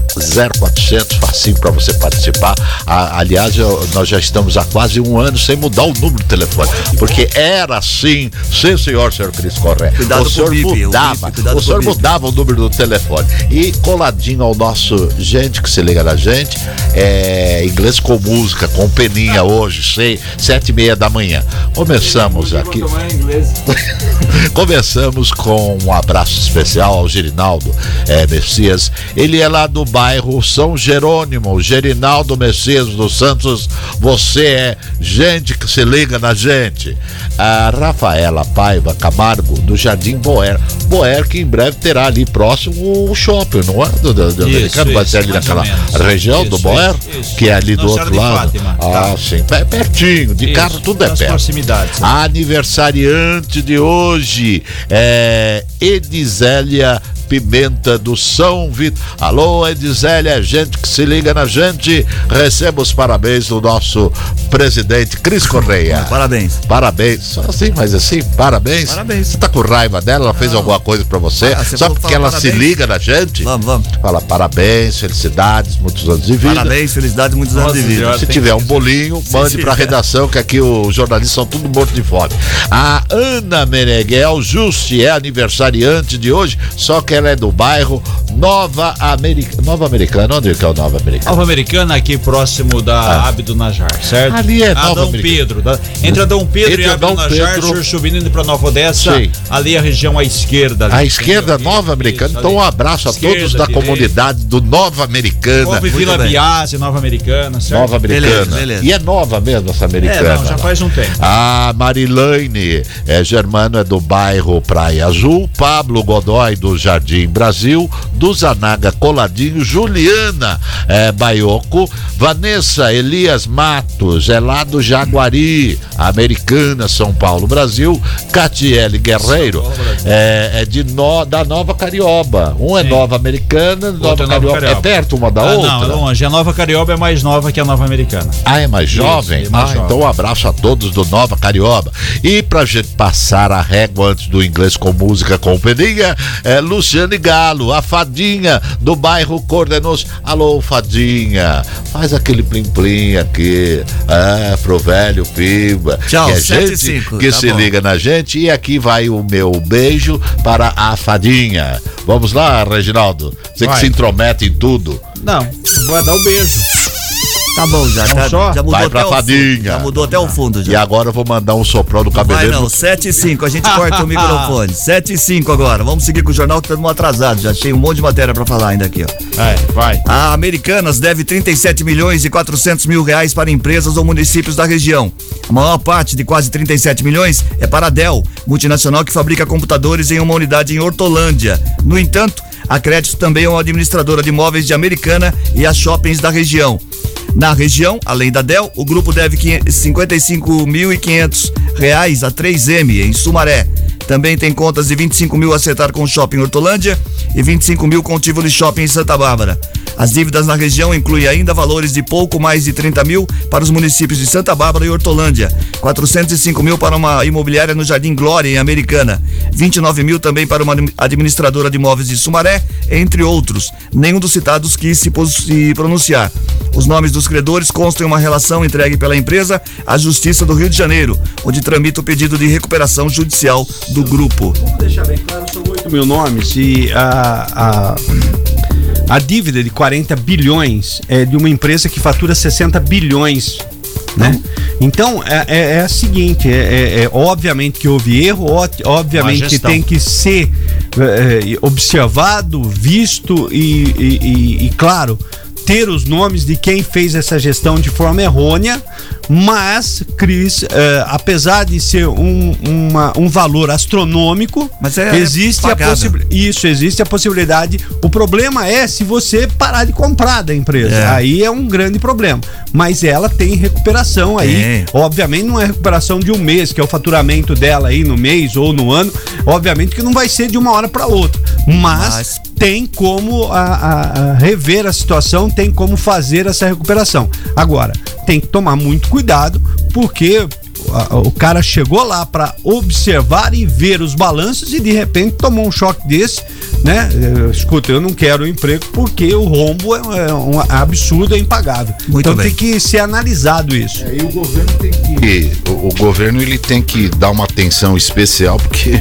0400, facinho para você participar. Ah, aliás, eu- nós já estamos há quase um ano sem mudar o número do telefone, porque era assim, sim senhor, senhor Cris Corrêa. Cuidado o senhor mudava, o senhor o bip. mudava o número do telefone. E coladinho ao nosso gente que se liga na gente, é inglês com música, com peninha hoje, sei, sete e meia da manhã. Começamos aqui. Começamos com um abraço especial ao Gerinaldo é, Messias. Ele é lá do bairro São Jerônimo, Gerinaldo Messias dos Santos. Você é gente que se liga na gente. A Rafaela Paiva Camargo, do Jardim Boer. Boer que em breve terá ali próximo o shopping, não é? Do, do, do vai ser ali mais naquela região do Isso, Boer, isso, isso. que é ali do outro de lado. Fátima, Ah, tá. sim, per- pertinho, de Isso, carro tudo é perto. proximidades. Aniversariante de hoje é Edizélia Pimenta do São Vitor. Alô, Edizélia, gente que se liga na gente. Receba os parabéns do nosso presidente Cris Correia. Parabéns. Parabéns. Só assim, mas assim, parabéns. Parabéns. Você tá com raiva dela? Ela fez alguma coisa pra você? Ah, você Só porque ela se parabéns? liga na gente? Vamos, vamos. Fala parabéns, felicidades, muitos anos de vida. Parabéns, felicidades, muitos anos Nossa de vida. Se tiver um bolinho, mande é. redação, que aqui os jornalistas são tudo mortos de fome. A Ana Meneghel Juste é aniversariante de hoje, só que ela é do bairro Nova Americana. Nova Americana, onde que é o Nova Americana? Nova Americana, aqui próximo da Abdo Najar, certo? Ali é Nova Adão Americana. Pedro. da- entre Adão Pedro Entre e Abdo Najar, Pedro- o senhor subindo indo pra Nova Odessa, Sim. ali a região à esquerda. ali, A esquerda entendeu? Nova Americana. Isso, Então, um abraço a Esquerda, todos da direita. comunidade do Nova Americana. Houve Vila. Biase, Nova Americana, certo? Nova Americana. Beleza, beleza. E é nova mesmo essa É, americana. não, já lá. faz um tempo. A Marilane é, Germano é do bairro Praia Azul, Pablo Godoy do Jardim Brasil, do Zanaga Coladinho, Juliana é, Baioco, Vanessa Elias Matos é lá do Jaguari, Americana, São Paulo, Brasil, Catiele Guerreiro Brasil. é, é de no, da Nova Carioba. Um é Sim. Nova Americana, Nova, Outra é Carioba. É Carioba. perto uma da Ah, outra? Não, é longe. A Nova Carioba é mais nova que a Nova Americana. Ah, é mais jovem? é mais ah, jovem. então um abraço a todos do Nova Carioba. E pra gente passar a régua antes do inglês com música com peninha, é Luciane Galo, a fadinha do bairro Cordenos. Alô, fadinha, faz aquele plim-plim aqui, é, pro velho Pimba. Tchau, que é sete e gente cinco, que tá se bom. liga na gente. E aqui vai o meu beijo para a fadinha. Vamos lá, Reginaldo. Você que Vai. se intromete em tudo. Não, vou dar o beijo. Tá bom, já, tá, só? já mudou Vai até pra o fundo. fadinha. Já mudou até o fundo E já. agora eu vou mandar um soprão do Vai cabeleiro. não, 7 e 5, a gente corta o microfone. 7 e 5 agora. Vamos seguir com o jornal que estamos atrasados. Já achei um monte de matéria pra falar ainda aqui, ó. É, vai. A Americanas deve 37 milhões e 400 mil reais para empresas ou municípios da região. A maior parte de quase 37 milhões é para a Dell, multinacional que fabrica computadores em uma unidade em Hortolândia. No entanto, a Crédito também é uma administradora de imóveis de Americana e as shoppings da região. Na região, além da Dell, o grupo deve 55.500 reais a 3M em Sumaré. Também tem contas de 25 mil a acertar com o Shopping Hortolândia e 25 mil com o Tivoli Shopping em Santa Bárbara. As dívidas na região incluem ainda valores de pouco mais de 30 mil para os municípios de Santa Bárbara e Hortolândia, 405 mil para uma imobiliária no Jardim Glória, em Americana, 29 mil também para uma administradora de imóveis de Sumaré, entre outros. Nenhum dos citados quis se, pronunciar. Os nomes dos credores constam em uma relação entregue pela empresa à Justiça do Rio de Janeiro, onde tramita o pedido de recuperação judicial do grupo. Vamos deixar bem claro, 8 mil nomes e a, a, a dívida de 40 bilhões é de uma empresa que fatura 60 bilhões né? Então é, é, é a seguinte, é, é, é, obviamente que houve erro, obviamente que tem que ser é, observado, visto e, e, e, e claro ter os nomes de quem fez essa gestão de forma errônea, mas, Cris, eh, apesar de ser um, uma, um valor astronômico, mas é existe a possibilidade. Isso, existe a possibilidade. O problema é se você parar de comprar da empresa. É. Aí é um grande problema. Mas ela tem recuperação aí. Obviamente não é recuperação de um mês, que é o faturamento dela aí no mês ou no ano. Obviamente que não vai ser de uma hora para outra. Mas, mas tem como a, a, a rever a situação, tem como fazer essa recuperação. Agora, tem que tomar muito cuidado, porque o cara chegou lá para observar e ver os balanços e de repente tomou um choque desse, né? Escuta, eu não quero o emprego porque o rombo é, é um absurdo, é impagável. Muito então bem. tem que ser analisado isso. É, e o governo tem que, o, o governo ele tem que dar uma atenção especial porque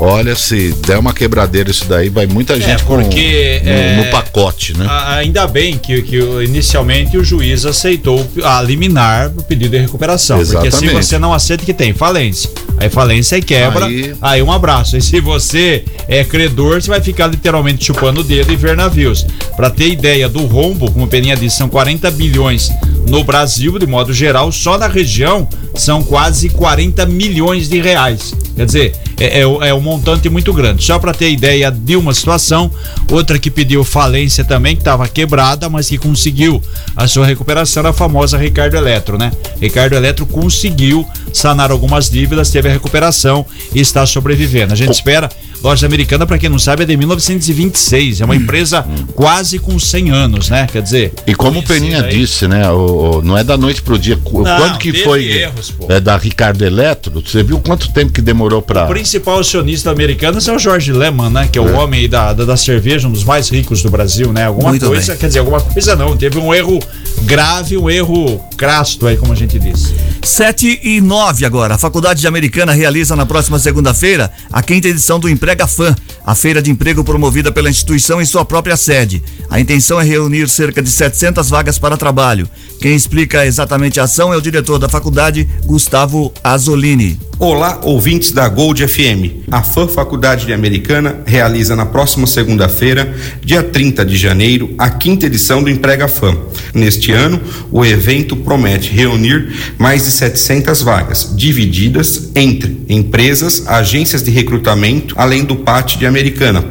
Olha, se der uma quebradeira isso daí, vai muita é, gente é, porque, com, no, é, no, pacote, né? Ainda bem que, que inicialmente o juiz aceitou a liminar o pedido de recuperação. Exatamente. Porque se você não aceita que tem falência, aí falência e quebra, aí... aí um abraço. E se você é credor, você vai ficar literalmente chupando o dedo e ver navios. Para ter ideia do rombo, como o Peninha disse, são 40 bilhões no Brasil, de modo geral, só na região são quase 40 milhões de reais. Quer dizer, é, é, é um montante muito grande. Só para ter ideia de uma situação, outra que pediu falência também, que estava quebrada, mas que conseguiu a sua recuperação, era a famosa Ricardo Eletro, né? Ricardo Eletro conseguiu sanar algumas dívidas, teve a recuperação e está sobrevivendo. A gente espera Loja Americana, para quem não sabe, é de 1926. É uma hum. empresa quase com 100 anos, né? Quer dizer. E como o Peninha aí. disse, né? O, o, não é da noite pro dia. Não, Quando que foi? Erros, é da Ricardo Eletro? Você viu quanto tempo que demorou para. O principal acionista americano é o George Lehman, né? Que é, é. o homem da, da, da, cerveja, um dos mais ricos do Brasil, né? Alguma Muito coisa, bem. quer dizer, alguma coisa não. Teve um erro grave, um erro crasto aí, como a gente disse. 7 e 9 agora. A Faculdade de Americana realiza na próxima segunda-feira a quinta edição do Emprega Fã, a feira de emprego promovida pela instituição em sua própria sede. A intenção é reunir cerca de 700 vagas para trabalho. Quem explica exatamente a ação é o diretor da faculdade, Gustavo Azolini. Olá, ouvintes da Gold FM. A FAM Faculdade de Americana realiza na próxima segunda-feira, dia 30 de janeiro, a quinta edição do Emprega FAM. Neste ano, o evento promete reunir mais de 700 vagas, divididas entre empresas, agências de recrutamento, além do PAT de Americana,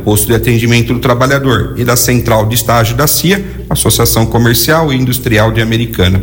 posto de atendimento do trabalhador, e da Central de Estágio da CIA, Associação Comercial e Industrial de Americana.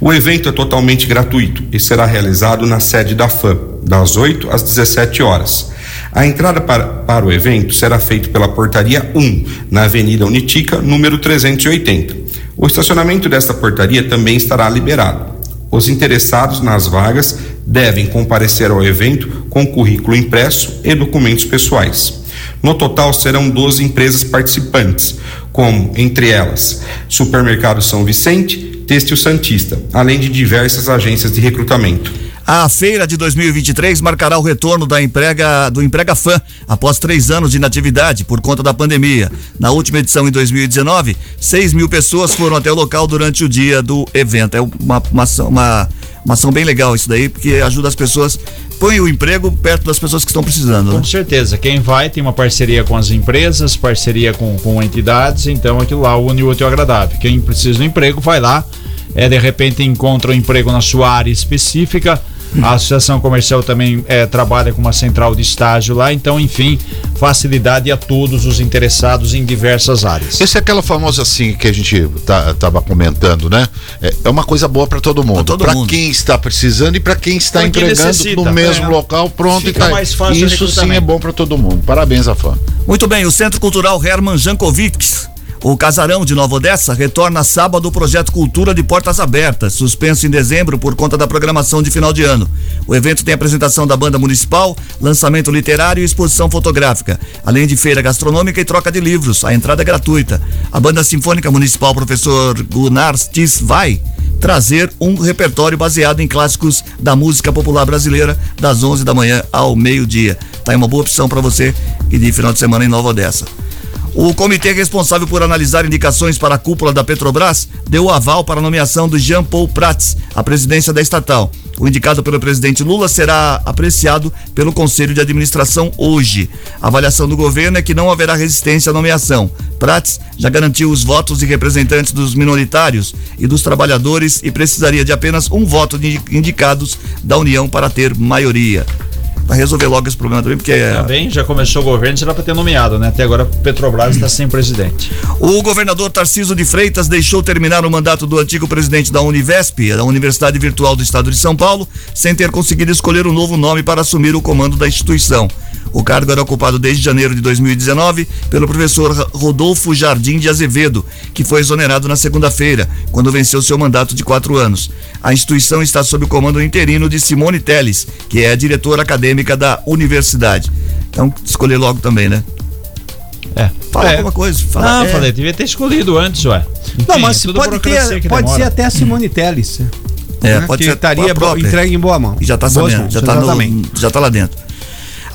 O evento é totalmente gratuito e será realizado na sede da FAM, das 8 às 17 horas. A entrada para, para o evento será feita pela portaria 1, na Avenida Unitica, número 380. O estacionamento desta portaria também estará liberado. Os interessados nas vagas devem comparecer ao evento com currículo impresso e documentos pessoais. No total serão 12 empresas participantes, como, entre elas, Supermercado São Vicente, Têxtil Santista, além de diversas agências de recrutamento. A feira de 2023 marcará o retorno da emprega, do Emprega Fã após três anos de inatividade por conta da pandemia. Na última edição, em 2019, 6 mil pessoas foram até o local durante o dia do evento. É uma, uma, uma, uma ação bem legal isso daí, porque ajuda as pessoas, põe o emprego perto das pessoas que estão precisando. Com né? certeza. Quem vai tem uma parceria com as empresas, parceria com, com entidades, então aquilo lá une o útil agradável. Quem precisa do emprego vai lá, é, de repente encontra um emprego na sua área específica a Associação Comercial também é, trabalha com uma central de estágio lá, então, enfim, facilidade a todos os interessados em diversas áreas. Essa é aquela famosa assim que a gente tá, tava comentando, né? É, é uma coisa boa para todo mundo. Para quem está precisando e para quem está pra entregando quem no mesmo é. local, pronto Fica e tá. Mais fácil Isso sim é bom para todo mundo. Parabéns, Afã. Muito bem, o Centro Cultural Herman Jankovics O Casarão de Nova Odessa retorna sábado o projeto Cultura de Portas Abertas, suspenso em dezembro por conta da programação de final de ano. O evento tem apresentação da banda municipal, lançamento literário e exposição fotográfica, além de feira gastronômica e troca de livros. A entrada é gratuita. A banda sinfônica municipal Professor Gunnar Stis vai trazer um repertório baseado em clássicos da música popular brasileira das 11 da manhã ao meio-dia. Tá aí uma boa opção para você ir de final de semana em Nova Odessa. O comitê responsável por analisar indicações para a cúpula da Petrobras deu o aval para a nomeação do Jean Paul Prats à presidência da estatal. O indicado pelo presidente Lula será apreciado pelo Conselho de Administração hoje. A avaliação do governo é que não haverá resistência à nomeação. Prats já garantiu os votos de representantes dos minoritários e dos trabalhadores e precisaria de apenas um voto de indicados da União para ter maioria para resolver logo esse problema também, porque é. Também já começou o governo, será para ter nomeado, né? Até agora Petrobras está sem presidente. O governador Tarciso de Freitas deixou terminar o mandato do antigo presidente da Univesp, da Universidade Virtual do Estado de São Paulo, sem ter conseguido escolher um novo nome para assumir o comando da instituição. O cargo era ocupado desde janeiro de 2019 pelo professor Rodolfo Jardim de Azevedo, que foi exonerado na segunda-feira, quando venceu seu mandato de quatro anos. A instituição está sob o comando interino de Simone Teles, que é a diretora acadêmica da universidade. Então, escolher logo também, né? É. Fala é. alguma coisa. Fala, Não, é. falei, devia ter escolhido antes, ué. Não, Enfim, mas tudo pode, ter, pode ser até a Simone Teles. É, né, pode que ser estaria entregue em boa mão. E já tá Boas sabendo, já tá, no, exatamente. já tá lá dentro.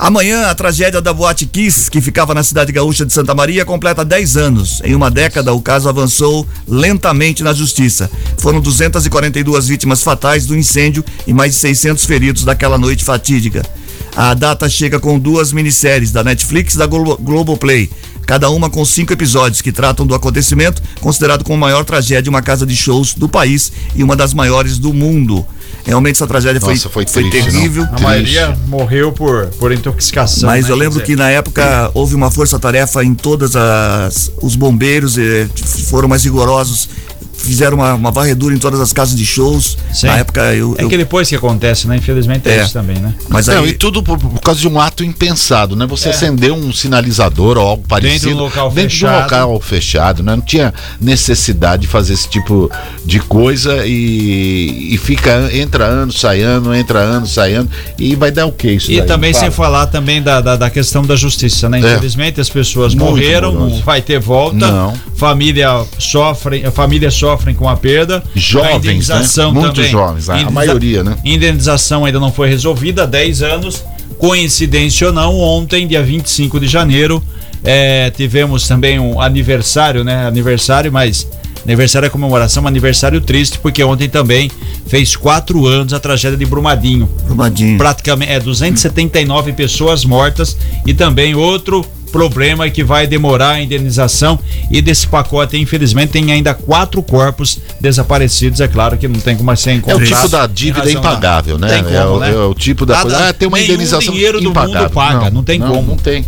Amanhã, a tragédia da Boate Kiss, que ficava na cidade gaúcha de Santa Maria, completa 10 anos. Em uma década, o caso avançou lentamente na justiça. Foram 242 vítimas fatais do incêndio e mais de 600 feridos daquela noite fatídica. A data chega com duas minisséries da Netflix e da Glo Globoplay, cada uma com cinco episódios que tratam do acontecimento, considerado como a maior tragédia de uma casa de shows do país e uma das maiores do mundo. Realmente essa tragédia foi, Nossa, foi foi triste, terrível. não. A maioria morreu por, por intoxicação. Mas né? eu lembro que na época houve uma força-tarefa em todas as os bombeiros eh, foram mais rigorosos, fizeram uma, uma varredura em todas as casas de shows. Sim. Na época eu, É eu- que depois que acontece, né? Infelizmente é, É. isso também, né? mas Não, aí e tudo por, por causa de um ato impensado, né? Você acender um sinalizador ou algo parecido de um local dentro de um fechado. local fechado, né? Não tinha necessidade de fazer esse tipo de coisa e, e fica, entra ano, sai ano, entra ano, sai ano e vai dar o que isso E daí? também Fala. sem falar também da, da, da questão da justiça, né? É. Infelizmente as pessoas Muito morreram, não vai ter volta. Não. Família sofrem, famílias sofrem com a perda. Jovens, a indenização né? Muito também. jovens, a- Indeniza- maioria, né? Indenização ainda não foi resolvida há 10 anos. Coincidência ou não, ontem, dia 25 de janeiro, eh, tivemos também um aniversário, né? Aniversário, mas aniversário é comemoração, um aniversário triste, porque ontem também fez quatro anos a tragédia de Brumadinho Brumadinho. praticamente é 279 pessoas mortas e também outro problema é que vai demorar a indenização e desse pacote infelizmente tem ainda quatro corpos desaparecidos é claro que não tem como ser É o encontrado tipo da dívida da- impagável, né? Como, é, o, né? é o tipo da Nada- coisa. Ah, tem uma indenização dinheiro do mundo impagável. paga, não tem como. Não tem.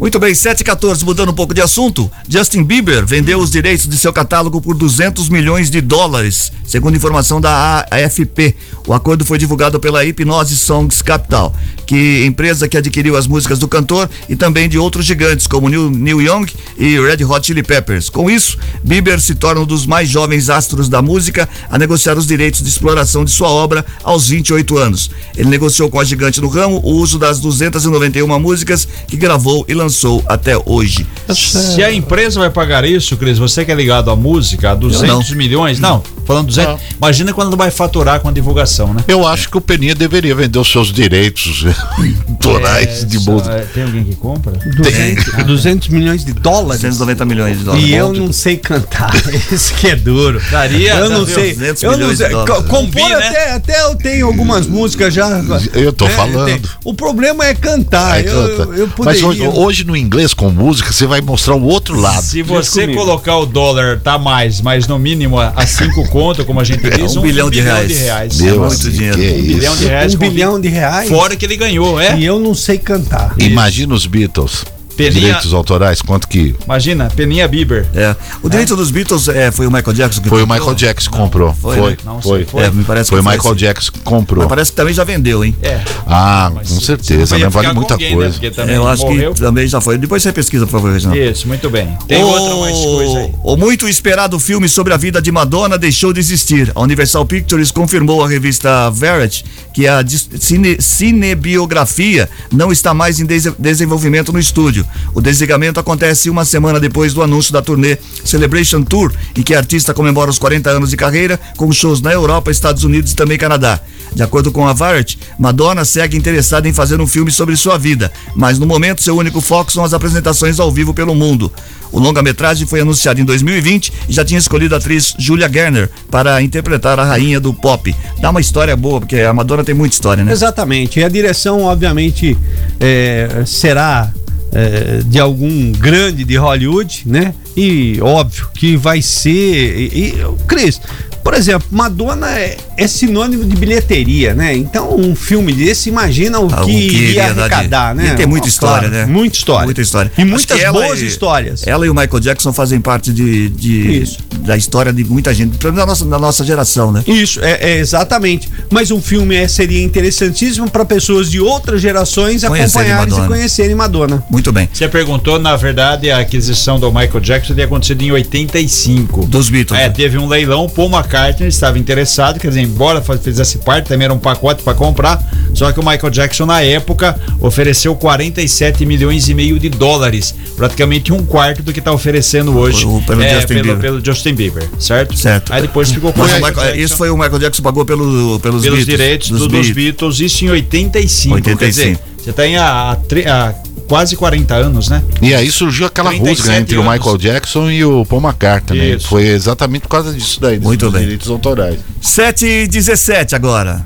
Muito bem, 7 e 14, mudando um pouco de assunto. Justin Bieber vendeu os direitos de seu catálogo por 200 milhões de dólares, segundo informação da AFP. O acordo foi divulgado pela Hipnose Songs Capital, que empresa que adquiriu as músicas do cantor e também de outros gigantes como Neil Young e Red Hot Chili Peppers. Com isso, Bieber se torna um dos mais jovens astros da música a negociar os direitos de exploração de sua obra aos 28 anos. Ele negociou com a gigante do ramo o uso das 291 músicas que gravou e lançou até hoje. Se a empresa vai pagar isso, Cris, você que é ligado à música, a 200 milhões, não, falando 200, imagina quando vai faturar com a divulgação, né? Eu acho que o Peninha deveria vender os seus direitos autorais de só- música. é, Tem alguém que compra? 200, 200 milhões de dólares. 290 milhões de dólares. E eu não sei cantar. Esse que é duro. Daria, Eu não sei. 200 Eu não de sei. Compor né? até, até eu tenho algumas músicas já. Eu tô né, falando. tem. O problema é cantar. Aí eu, canta. eu Mas poderia. hoje, hoje no inglês com música você vai mostrar o outro lado. Se você colocar o dólar tá mais, mas no mínimo a cinco conto, como a gente diz, um bilhão de reais. Meu, É muito assim, dinheiro. que é Um isso. bilhão de reais um bilhão de reais. Fora que ele ganhou, é? E eu não sei cantar. Imagina os Beatles. Peninha, Direitos autorais, quanto que imagina, Peninha Bieber. É. O direito dos Beatles é, foi o Michael Jackson que foi o comprou? Michael Jackson que comprou. foi, Foi, né? Não foi. sei, foi. É, me parece Foi o Michael assim. Jackson que comprou. Mas parece que também já vendeu, hein? É. Ah, Mas com se- certeza, se não né? Vale muita alguém, né? coisa. Também Eu acho morreu. que também já foi. Depois você pesquisa, por favor, Reginaldo. Isso, muito bem. Tem o, outra mais coisa aí. o muito esperado filme sobre a vida de Madonna deixou de existir. A Universal Pictures confirmou à revista Variety que a cine, cinebiografia não está mais em dese- desenvolvimento no estúdio. O desligamento acontece uma semana depois do anúncio da turnê Celebration Tour, em que a artista comemora os 40 anos de carreira com shows na Europa, Estados Unidos e também Canadá. De acordo com a Variety, Madonna segue interessada em fazer um filme sobre sua vida, mas no momento seu único foco são as apresentações ao vivo pelo mundo. O longa-metragem foi anunciado em 2020 e já tinha escolhido a atriz Julia Garner para interpretar a rainha do pop. Dá uma história boa, porque a Madonna tem muita história, né? Exatamente. E a direção, obviamente, é, será é, de algum grande de Hollywood, né? E óbvio que vai ser. E, e, Cris, por exemplo, Madonna é, é sinônimo de bilheteria, né? Então, um filme desse, imagina o Ah, que, que iria iria dar de- arrecadar, né? E tem muita Ó, história, claro, né? Muita história. Muita história. E Acho muitas boas e- histórias. Ela e o Michael Jackson fazem parte de, de- Isso. da história de muita gente, pelo menos da nossa, da nossa geração, né? Isso, é, é exatamente. Mas um filme é, seria interessantíssimo para pessoas de outras gerações Conhecerem acompanharem e Madonna. conhecerem Madonna. Muito bem. Você perguntou, na verdade, a aquisição do Michael Jackson tinha acontecido em 85. Dos Beatles. É, né? teve um leilão, Paul McCartney estava interessado, quer dizer, embora fizesse parte, também era um pacote para comprar, só que o Michael Jackson na época ofereceu 47 milhões e meio de dólares, praticamente um quarto do que está oferecendo hoje O- pelo é, Justin pelo, Bieber. pelo Justin Bieber, certo? Certo. Aí depois ficou com Michael isso foi o Michael Jackson pagou pelo, pelos, pelos Beatles, direitos dos do- dos Beatles. Beatles, isso em 85. 85. Quer dizer, você tem há, tre- há quase 40 anos, né? E aí surgiu aquela 37 rusga entre o anos. Michael Jackson e o Paul McCartney. né? Isso. Foi exatamente por causa disso daí, Muito dos bem. direitos autorais. 7 e 17 agora.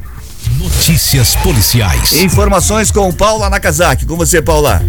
Notícias policiais. Informações com Paula Nakazaki. Com você, Paula.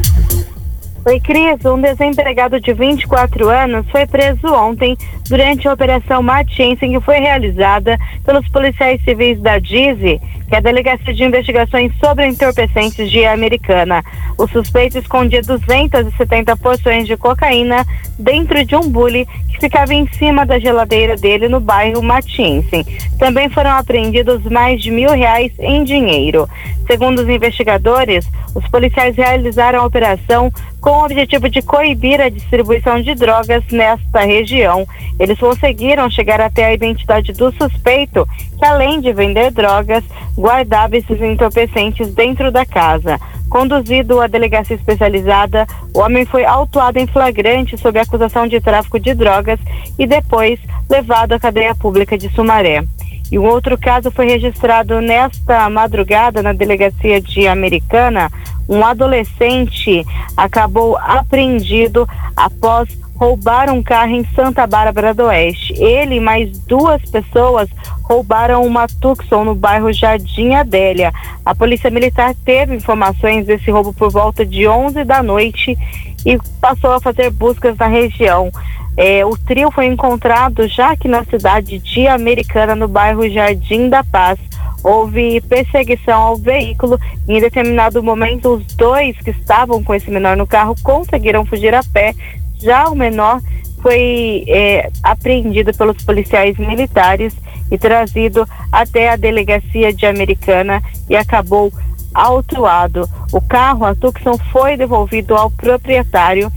Oi, Cris. Um desempregado de 24 anos foi preso ontem durante a Operação Matiensen, que foi realizada pelos policiais civis da DIZI, que é a Delegacia de Investigações sobre Entorpecentes de Americana. O suspeito escondia 270 porções de cocaína dentro de um bule que ficava em cima da geladeira dele no bairro Matiensen. Também foram apreendidos mais de mil reais em dinheiro. Segundo os investigadores, os policiais realizaram a operação com o objetivo de coibir a distribuição de drogas nesta região. Eles conseguiram chegar até a identidade do suspeito, que além de vender drogas, guardava esses entorpecentes dentro da casa. Conduzido à delegacia especializada, o homem foi autuado em flagrante sob acusação de tráfico de drogas e depois levado à cadeia pública de Sumaré. E um outro caso foi registrado nesta madrugada na delegacia de Americana. Um adolescente acabou apreendido após roubar um carro em Santa Bárbara do Oeste. Ele e mais duas pessoas roubaram uma Tucson no bairro Jardim Adélia. A Polícia Militar teve informações desse roubo por volta de 11 da noite e passou a fazer buscas na região. É, o trio foi encontrado já aqui na cidade de Americana, no bairro Jardim da Paz. Houve perseguição ao veículo e em determinado momento os dois que estavam com esse menor no carro conseguiram fugir a pé. Já o menor foi é, apreendido pelos policiais militares e trazido até a delegacia de Americana e acabou autuado. O carro, a Tucson, foi devolvido ao proprietário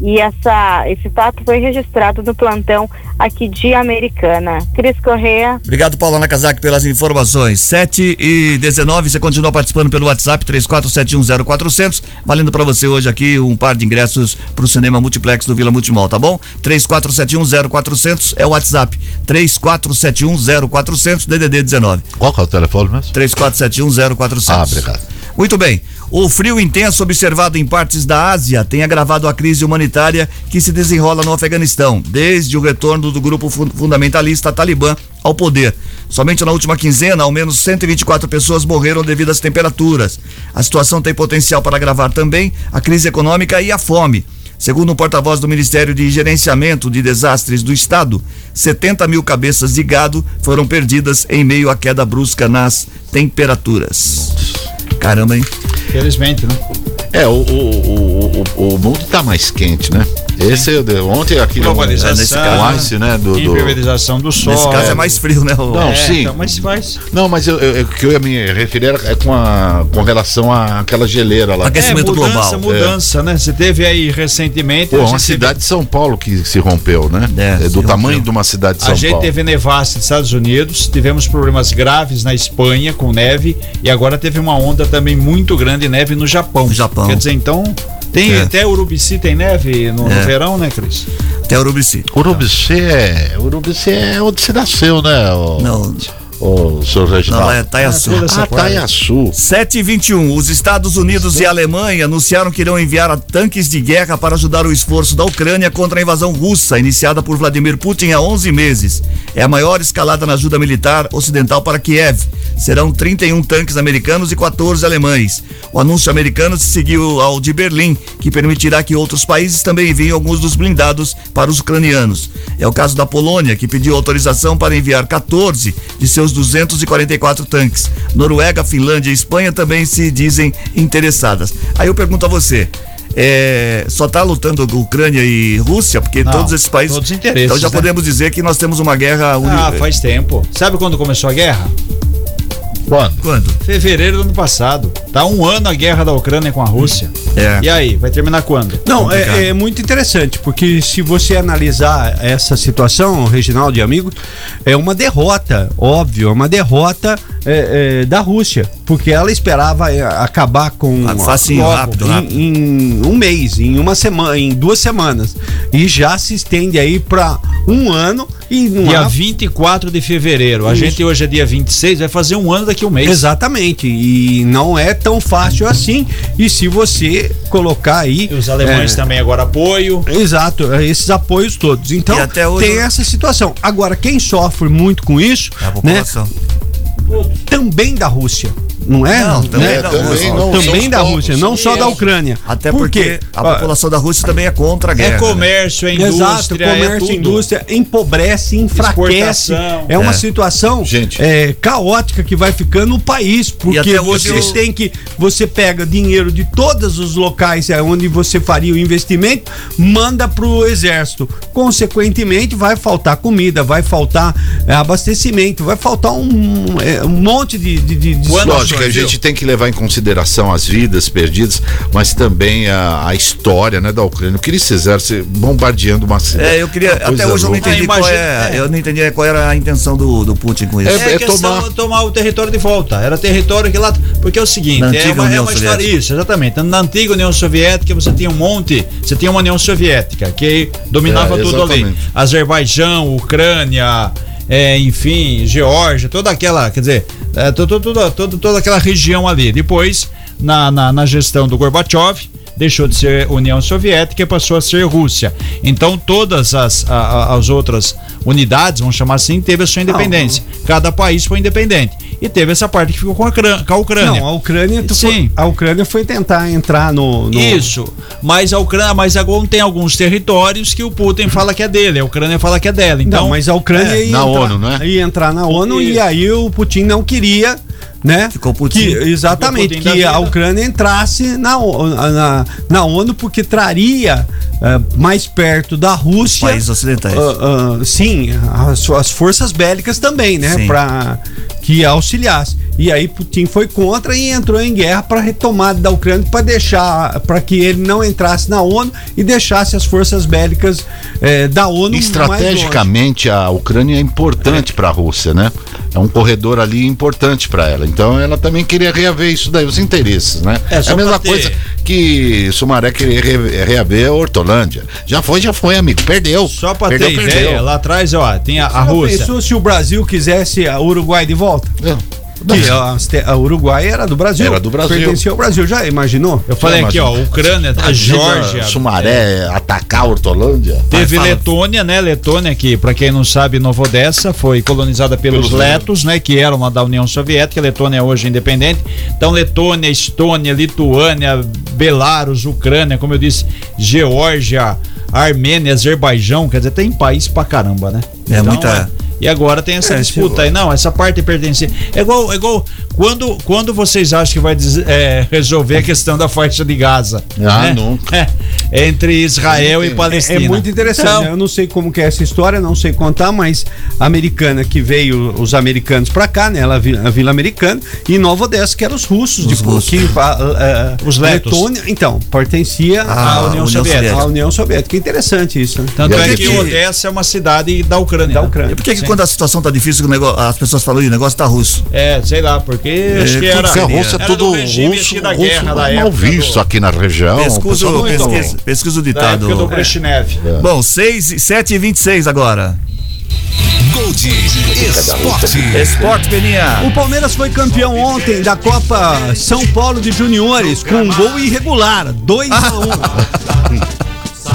e essa, esse fato foi registrado no plantão aqui de Americana. Cris Correia. Obrigado, Paula Nakazaki, pelas informações. 7 e 19, você continua participando pelo WhatsApp 34710400, valendo para você hoje aqui um par de ingressos para o cinema multiplex do Vila Multimol, tá bom? 34710400 é o WhatsApp. 34710400 DDD 19. Qual que é o telefone mesmo? 34710400. Ah, obrigado. Muito bem. O frio intenso observado em partes da Ásia tem agravado a crise humanitária que se desenrola no Afeganistão, desde o retorno do grupo fun- fundamentalista Talibã ao poder. Somente na última quinzena, ao menos 124 pessoas morreram devido às temperaturas. A situação tem potencial para agravar também a crise econômica e a fome. Segundo um porta-voz do Ministério de Gerenciamento de Desastres do Estado, 70 mil cabeças de gado foram perdidas em meio à queda brusca nas temperaturas. Caramba, hein? Felizmente, né? É, o, o, o, o, o mundo tá mais quente, né? Esse é o- ontem aquele Globalização, nesse caso, o ice, né, do, do- impermeabilização do solo. Nesse caso é mais frio, né? o- Não, É, sim. então, mas faz. Não, mas eu, eu- o que eu ia me referir era- é com, a, com relação àquela geleira lá. Aquecimento é, mudança, global. mudança, né? Você teve aí recentemente. Pô, a uma teve- cidade de São Paulo que se rompeu, né? É, É, do tamanho rompeu. de uma cidade de A São gente Paulo. teve nevasca nos Estados Unidos, tivemos problemas graves na Espanha com neve e agora teve uma onda também muito grande de neve no Japão. No Japão. Quer dizer, então, tem É. até Urubici tem neve no, no É. verão, né, Cris? Até Urubici. Urubici é. Urubici é onde você nasceu, né? O, Não, o senhor não, Reginaldo? lá é Taiaçu. Ah, parte. Taiaçu. 7h21. Os Estados Unidos e a Alemanha anunciaram que irão enviar tanques de guerra para ajudar o esforço da Ucrânia contra a invasão russa, iniciada por Vladimir Putin há 11 meses. É a maior escalada na ajuda militar ocidental para Kiev. Serão 31 tanques americanos e 14 alemães. O anúncio americano se seguiu ao de Berlim, que permitirá que outros países também enviem alguns dos blindados para os ucranianos. É o caso da Polônia, que pediu autorização para enviar 14 de seus 244 tanques. Noruega, Finlândia e Espanha também se dizem interessadas. Aí eu pergunto a você. é, só está lutando Ucrânia e Rússia, porque Não, todos esses países. todos interesses, então já né? podemos dizer que nós temos uma guerra Ah, faz tempo. Sabe quando começou a guerra? Quando? Quando? Fevereiro do ano passado. Tá um ano a guerra da Ucrânia com a Rússia. É. E aí, vai terminar quando? Não, é, é muito interessante, porque se você analisar essa situação, Reginaldo e amigos, é uma derrota, óbvio, é uma derrota é, é, da Rússia, porque ela esperava é, acabar com Ah, facinho, logo, rápido, em, rápido. em um mês, em uma semana, em duas semanas, e já se estende aí para um ano e não Dia há 24 de fevereiro. A Isso. gente hoje é dia 26, vai fazer um ano daqui a um mês. Exatamente, e não é tão fácil assim. E se você colocar aí. E os alemães é, também agora apoio. Exato, é, esses apoios todos. Então, até hoje- tem essa situação. Agora, quem sofre muito com isso, É a né, população. também da Rússia. Não é? Não, também Né? da também Rússia. não Também são da. Rússia, não só da Ucrânia. Até Por porque a população da Rússia também é contra a guerra. É né? comércio, é indústria, Exato, comércio, é indústria empobrece, enfraquece. Exportação. É uma É. situação Gente. é, caótica que vai ficando no país, porque você eu- tem que você pega dinheiro de todos os locais é, onde você faria o investimento, manda para o exército. Consequentemente, vai faltar comida, vai faltar é, abastecimento, vai faltar um, é, um monte de, de, de, de Lógico que a gente tem que levar em consideração as vidas perdidas, mas também a, a história né, da Ucrânia. O que eles fizeram se bombardeando uma cidade. É, eu queria. Até hoje eu não entendi Ah, qual é, é. Eu não entendi qual era a intenção do, do Putin com isso. É, É, questão tomar- tomar... o território de volta. Era território que lá. Porque é o seguinte, Na é antiga uma, é uma história. Soviética. Isso, exatamente. Na antiga União Soviética você tinha um monte. Você tinha uma União Soviética que dominava É, tudo ali. Azerbaijão, Ucrânia. É, enfim, Geórgia, toda aquela, quer dizer, é, to- to- toda, toda, toda aquela região ali. Depois, na, na, na gestão do Gorbachev, deixou de ser União Soviética e passou a ser Rússia. Então todas as, a- a- as outras unidades, vamos chamar assim, teve a sua independência. Cada país foi independente. E teve essa parte que ficou com a, com a Ucrânia. Não, a Ucrânia, Sim. foi, a Ucrânia foi tentar entrar no, no- Isso, mas a Ucrânia, mas agora tem alguns territórios que o Putin fala que é dele, a Ucrânia fala que é dela. Então, não, mas a Ucrânia é, ia, na entrar, ONU, né? ia entrar na ONU e aí o Putin não queria, né? Ficou Putin. Que, exatamente, Ficou que a. Ucrânia entrasse na, na, na ONU porque traria eh, mais perto da Rússia. Países ocidentais. ah, ah, sim, as, as forças bélicas também, né? Para que auxiliasse. E aí Putin foi contra e entrou em guerra para retomada da Ucrânia para deixar, para que ele não entrasse na ONU e deixasse as forças bélicas eh, da ONU. Estrategicamente, a Ucrânia é importante para a Rússia, né? É um corredor ali importante para ela. Então, ela também queria reaver isso daí, os interesses, né? É, É, a mesma ter- coisa que Sumaré queria re- reaver a Hortolândia. Já foi, já foi, amigo. Perdeu. só para ter perdeu. ideia, lá atrás, ó, tem a, a Rússia. pensou se o Brasil quisesse a Uruguai de volta? É. Que a, a Uruguai era do Brasil. Era do Brasil. Pertencia ao Brasil. Já imaginou? Eu falei Já aqui, ó. Ucrânia, a Geórgia. Sumaré atacar a Hortolândia. Teve. Letônia, né? Letônia, que, pra quem não sabe, Nova Odessa foi colonizada pelos, Pelos letos, né? Que eram lá da União Soviética. Letônia é hoje independente. Então, Letônia, Estônia, Lituânia, Belarus, Ucrânia, como eu disse, Geórgia, Armênia, Azerbaijão. Quer dizer, tem país pra caramba, né? É muita- E agora tem essa É, disputa aí. Não, essa parte pertence. É igual, é igual Quando, quando vocês acham que vai é, resolver a questão da faixa de Gaza? Ah, nunca. É, entre Israel e Palestina. É muito interessante. Então, né? Eu não sei como que é essa história, não sei contar, mas a americana que veio, os americanos pra cá, né? Ela, a Vila Americana, e Nova Odessa, que eram os russos, Os de russos. que ah, ah, Os letos. Letônia, então, pertencia Ah, à União, União Soviética. Soviética. À União Soviética. Interessante isso. Né? Tanto é que que- Odessa é uma cidade da Ucrânia. Da né? Ucrânia. E por que, que quando a situação tá difícil, o negócio- as pessoas falam, "Ih, o negócio tá russo? É, sei lá, porque acho que era. A Rússia era é tudo do regime russo, aqui da russo guerra da mal época. visto do- aqui na região. o Pesquiso, pessoal não- pesquisa, pesquisa o Da ditado. época do Brezhnev. Bom, 6, 7 e 26 agora. Gold Esporte. Esporte, Peninha. O Palmeiras foi campeão ontem da Copa São Paulo de Juniores com um gol irregular, 2 a 1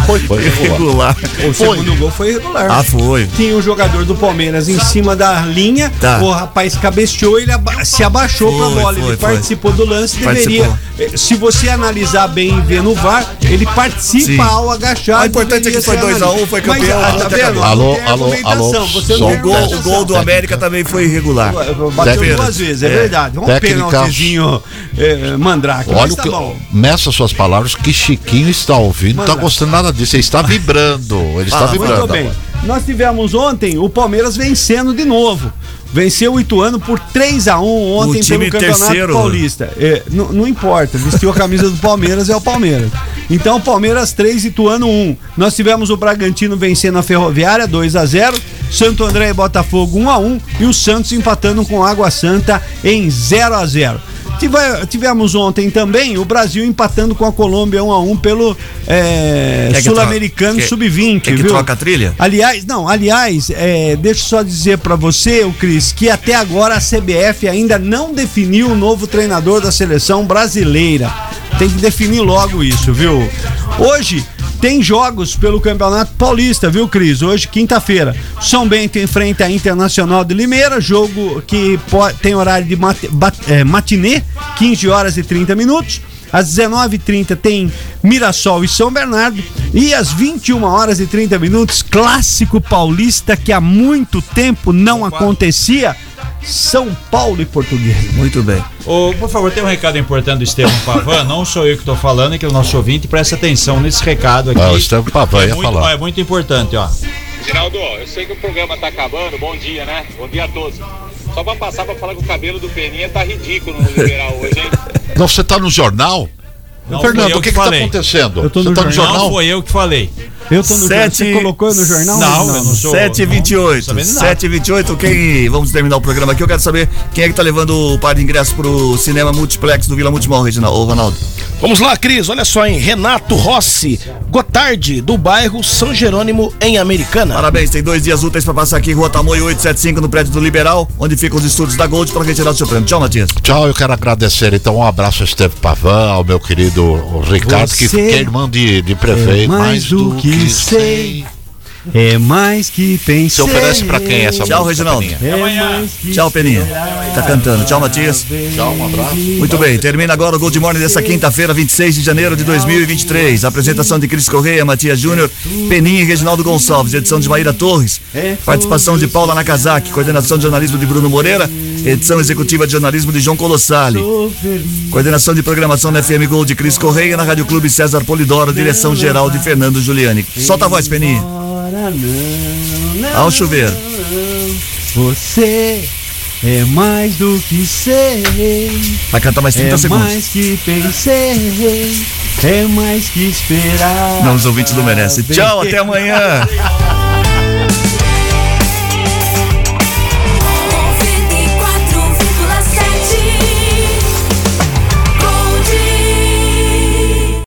Foi, foi. Regular. O segundo gol foi irregular. Ah, foi. Tinha um jogador do Palmeiras em cima da linha, Tá. o rapaz cabeceou, ele aba- se abaixou Foi, pra bola, foi, ele foi. participou do lance, deveria. Participou. eh, Se você analisar bem e ver no VAR, ele participa Sim. ao agachar. Ah, o importante é que foi ser 2 a 1, analisado. foi Mas, campeão, ah, pronto, tá vendo? Alô, alô, alô, Você só não O gol, o gol do América também foi irregular. Bateu Técnica. duas vezes, é, É. verdade. Um Técnica. pênaltizinho eh, mandrake. Olha mas o tá que. bom. Meça suas palavras que Chiquinho está ouvindo, não está Manda. gostando nada Ele está vibrando. Ele está Ah, vibrando. Muito bem. Nós tivemos ontem o Palmeiras vencendo de novo. Venceu o Ituano por 3 a 1 ontem pelo Campeonato terceiro. Paulista. É, não, não importa, vestiu a camisa do Palmeiras é o Palmeiras. Então, Palmeiras 3, Ituano 1. Nós tivemos o Bragantino vencendo a Ferroviária 2 a 0, Santo André e Botafogo 1 a 1 e o Santos empatando com Água Santa em 0 a 0. Tive- Tivemos ontem também o Brasil empatando com a Colômbia 1 a 1 pelo é, Sul-Americano troca- quer- Sub-20, quer que viu? troca a trilha? Aliás, não, aliás, é, deixa eu só dizer pra você, o Cris, que até agora a CBF ainda não definiu o novo treinador da seleção brasileira. Tem que definir logo isso, viu? Hoje tem jogos pelo Campeonato Paulista, viu, Cris? Hoje, quinta-feira. São Bento enfrenta a Internacional de Limeira, jogo que tem horário de bat- é, matinê, 15 horas e 30 minutos. Às 19h30 tem Mirassol e São Bernardo. E às 21 horas e 30 minutos, clássico paulista que há muito tempo não acontecia. São Paulo e Português. Muito bem. Ô, por favor, tem um recado importante do Estevam Pavan. Não sou eu que estou falando, é que é o nosso ouvinte. Presta atenção nesse recado aqui. Ah, o Estevam Pavan é ia muito, falar. É muito importante, ó. Geraldo, eu sei que o programa tá acabando, bom dia, né? Bom dia a todos. Só pra passar pra falar que o cabelo do Peninha tá ridículo no liberal hoje, hein? Não, você está no jornal? Não Fernando, o que está acontecendo? Eu tô você no está no jornal. Não jornal? foi eu que falei. Eu tô no jornal. Sete- Você colocou no jornal? Não, eu não sou. 7 e não- 28. sabendo nada. 7 e 28. Quem. Vamos terminar o programa aqui. Eu quero saber quem é que tá levando o par de ingressos pro cinema multiplex do Vila Multimol, Reginaldo. Ô, Ronaldo. Vamos lá, Cris, olha só, hein? Renato Rossi, Gotardi, do bairro São Jerônimo, em Americana. Parabéns, tem dois dias úteis pra passar aqui, Rua Tamoio 875, no prédio do Liberal, onde ficam os estúdios da Gold, para retirar o seu prêmio. Tchau, Matias. Tchau, eu quero agradecer então um abraço a Esteve Pavan, ao meu querido Ricardo, que, Você que é irmão de, de prefeito. é mais do que sei. É mais que pensei. Se oferece pra quem essa Tchau, música, Reginaldo. Peninha? É Tchau, Peninha. Tá cantando. Tchau, Matias. Tchau, um abraço. Muito bem, termina agora o Gold Morning dessa quinta-feira, 26 de janeiro de 2023. Apresentação de Cris Correia, Matias Júnior, Peninha e Reginaldo Gonçalves. Edição de Maíra Torres. Participação de Paula Nakazaki. Coordenação de jornalismo de Bruno Moreira. Edição executiva de jornalismo de João Colossali. Coordenação de programação na FM Gold de Cris Correia. Na Rádio Clube César Polidoro. Direção geral de Fernando Giuliani. Solta a voz, Peninha. Ora, não, não, Ao chuveiro. Você é mais do que sei. Vai cantar mais 30 É segundos. mais que pensei. É mais que esperar. Não, os ouvintes não merecem. Tchau, até amanhã.